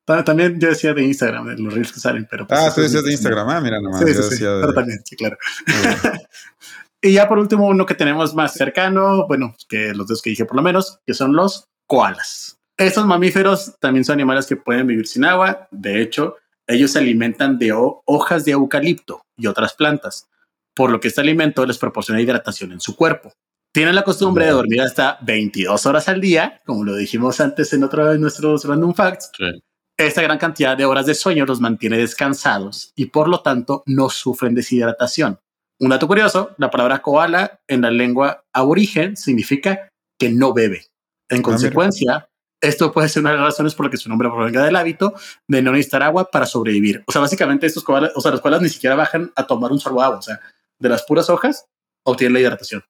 S3: También yo decía de Instagram, de los reels que salen, pero...
S2: Pues, ah, tú decías de Instagram, ah, mira nomás.
S3: Sí, sí, sí, pero también, sí, claro. y ya por último, uno que tenemos más cercano, bueno, que los dos que dije por lo menos, que son los koalas. Estos mamíferos también son animales que pueden vivir sin agua. De hecho, ellos se alimentan de hojas de eucalipto y otras plantas, por lo que este alimento les proporciona hidratación en su cuerpo. Tienen la costumbre de dormir hasta 22 horas al día, como lo dijimos antes en otro de nuestros random facts. Sí. Esta gran cantidad de horas de sueño los mantiene descansados y por lo tanto no sufren deshidratación. Un dato curioso, la palabra koala en la lengua aborigen significa que no bebe. En ah, consecuencia, esto puede ser una de las razones por las que su nombre provenga del hábito de no necesitar agua para sobrevivir. O sea, básicamente estos koalas, o sea, los koalas ni siquiera bajan a tomar un sorbo de agua. O sea, de las puras hojas obtienen la hidratación.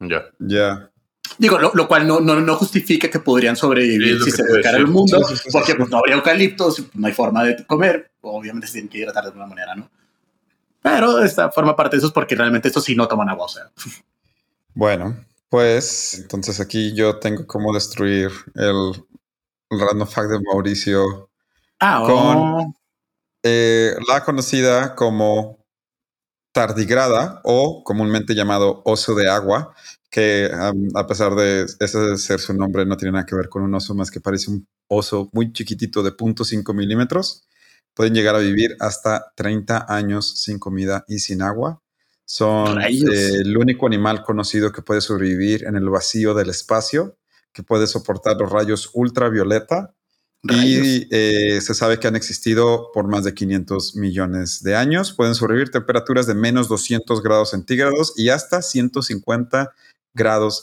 S1: Ya.
S2: Ya.
S3: Digo, lo, cual no, no, no, justifica que podrían sobrevivir si se dedicara el mundo, porque pues, no habría eucaliptos, no hay forma de comer, obviamente se tienen que hidratar de alguna manera, ¿no? Pero esta forma parte de eso es porque realmente estos sí no toman agua, o sea.
S2: Bueno, pues entonces aquí yo tengo cómo destruir el, random fact de Mauricio
S3: ah, con oh.
S2: eh, la conocida como tardigrada o comúnmente llamado oso de agua, que a pesar de ese ser su nombre, no tiene nada que ver con un oso más que parece un oso muy chiquitito de 0.5 milímetros. Pueden llegar a vivir hasta 30 años sin comida y sin agua. Son eh, el único animal conocido que puede sobrevivir en el vacío del espacio, que puede soportar los rayos ultravioleta. Y eh, se sabe que han existido por más de 500 millones de años. Pueden sobrevivir temperaturas de menos 200 grados centígrados y hasta 150 grados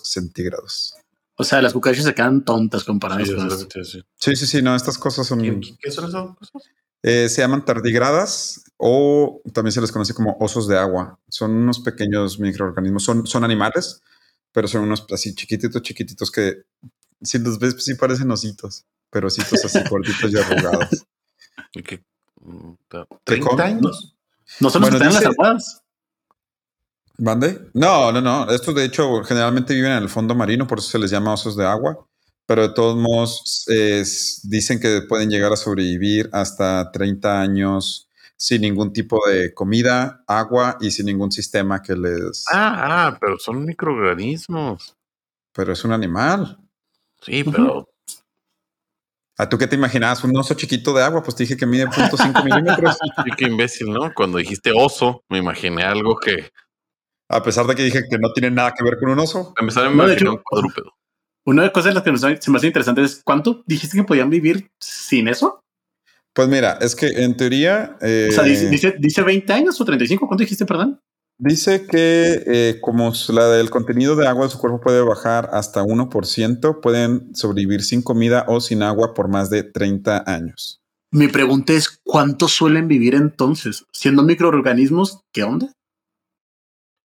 S2: centígrados.
S3: O sea, las cucarachas se quedan tontas comparadas
S2: sí,
S3: con
S2: esto. Sí, sí, sí, no, estas cosas son.
S1: ¿Qué, son esas cosas?
S2: Eh, se llaman tardigradas o también se les conoce como osos de agua. Son unos pequeños microorganismos, son, son animales, pero son unos así chiquititos, chiquititos que si los ves, pues sí parecen ositos, pero ositos así cortitos y arrugados.
S1: ¿Y qué?
S3: ¿30 años? ¿No son los que las almohadas?
S2: ¿Mande? No, no, no. Estos de hecho generalmente viven en el fondo marino, por eso se les llama osos de agua. Pero de todos modos dicen que pueden llegar a sobrevivir hasta 30 años sin ningún tipo de comida, agua y sin ningún sistema que les...
S1: Ah, ah pero son microorganismos.
S2: Pero es un animal.
S1: Sí, pero...
S2: ¿A tú qué te imaginabas? ¿Un oso chiquito de agua? Pues te dije que mide 0.5 milímetros.
S1: qué imbécil, ¿no? Cuando dijiste oso, me imaginé algo que
S2: a pesar de que dije que no tiene nada que ver con un oso.
S1: Empezar a no, un cuadrúpedo.
S3: Una de las cosas que se me hace interesante es cuánto dijiste que podían vivir sin eso.
S2: Pues mira, es que en teoría.
S3: o sea, dice, dice, 20 años o 35. ¿Cuánto dijiste, perdón?
S2: Dice que eh, como la del contenido de agua de su cuerpo puede bajar hasta 1%, pueden sobrevivir sin comida o sin agua por más de 30 años.
S3: Mi pregunta es, ¿cuánto suelen vivir entonces? Siendo microorganismos, ¿qué onda?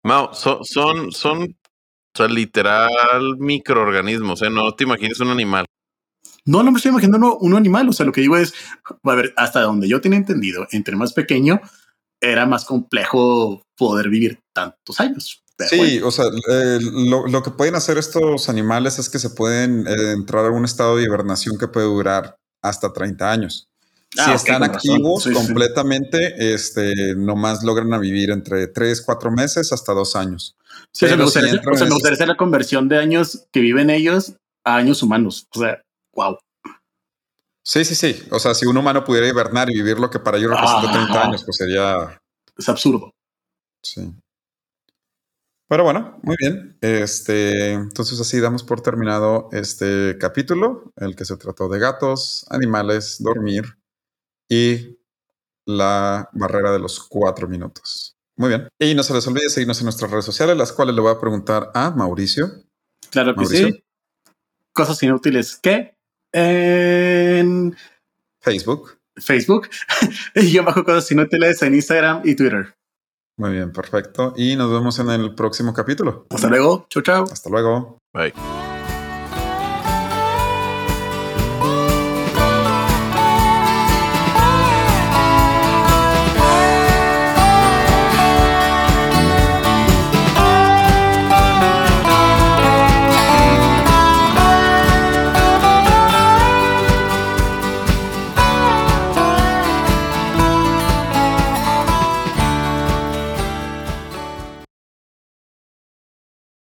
S1: No, son, son, son, o sea, literal microorganismos, ¿eh? No te imagines un animal.
S3: No, no me estoy imaginando un animal. O sea, lo que digo es, a ver, hasta donde yo tenía entendido, entre más pequeño, era más complejo poder vivir tantos años.
S2: sí, o sea, eh, lo, que pueden hacer estos animales es que se pueden eh, entrar a un estado de hibernación que puede durar hasta 30 años si ah, están activos completamente, este, nomás logran vivir entre 3, 4 meses hasta 2 años.
S3: Sí, me gustaría, hacer la conversión de años que viven ellos a años humanos. O sea, wow.
S2: Sí, sí, sí. O sea, si un humano pudiera hibernar y vivir lo que para ellos representa 30 años, pues sería...
S3: Es absurdo.
S2: Sí. Pero bueno, muy bien. Este, entonces así damos por terminado este capítulo, el que se trató de gatos, animales, dormir y la barrera de los cuatro minutos. Muy bien. Y no se les olvide seguirnos en nuestras redes sociales, las cuales le voy a preguntar a Mauricio.
S3: Claro que sí. Cosas inútiles que en
S2: Facebook.
S3: Facebook. y yo bajo cosas inútiles en Instagram y Twitter.
S2: Muy bien, perfecto. Y nos vemos en el próximo capítulo.
S3: Hasta luego. Chau, chau.
S2: Hasta luego.
S1: Bye.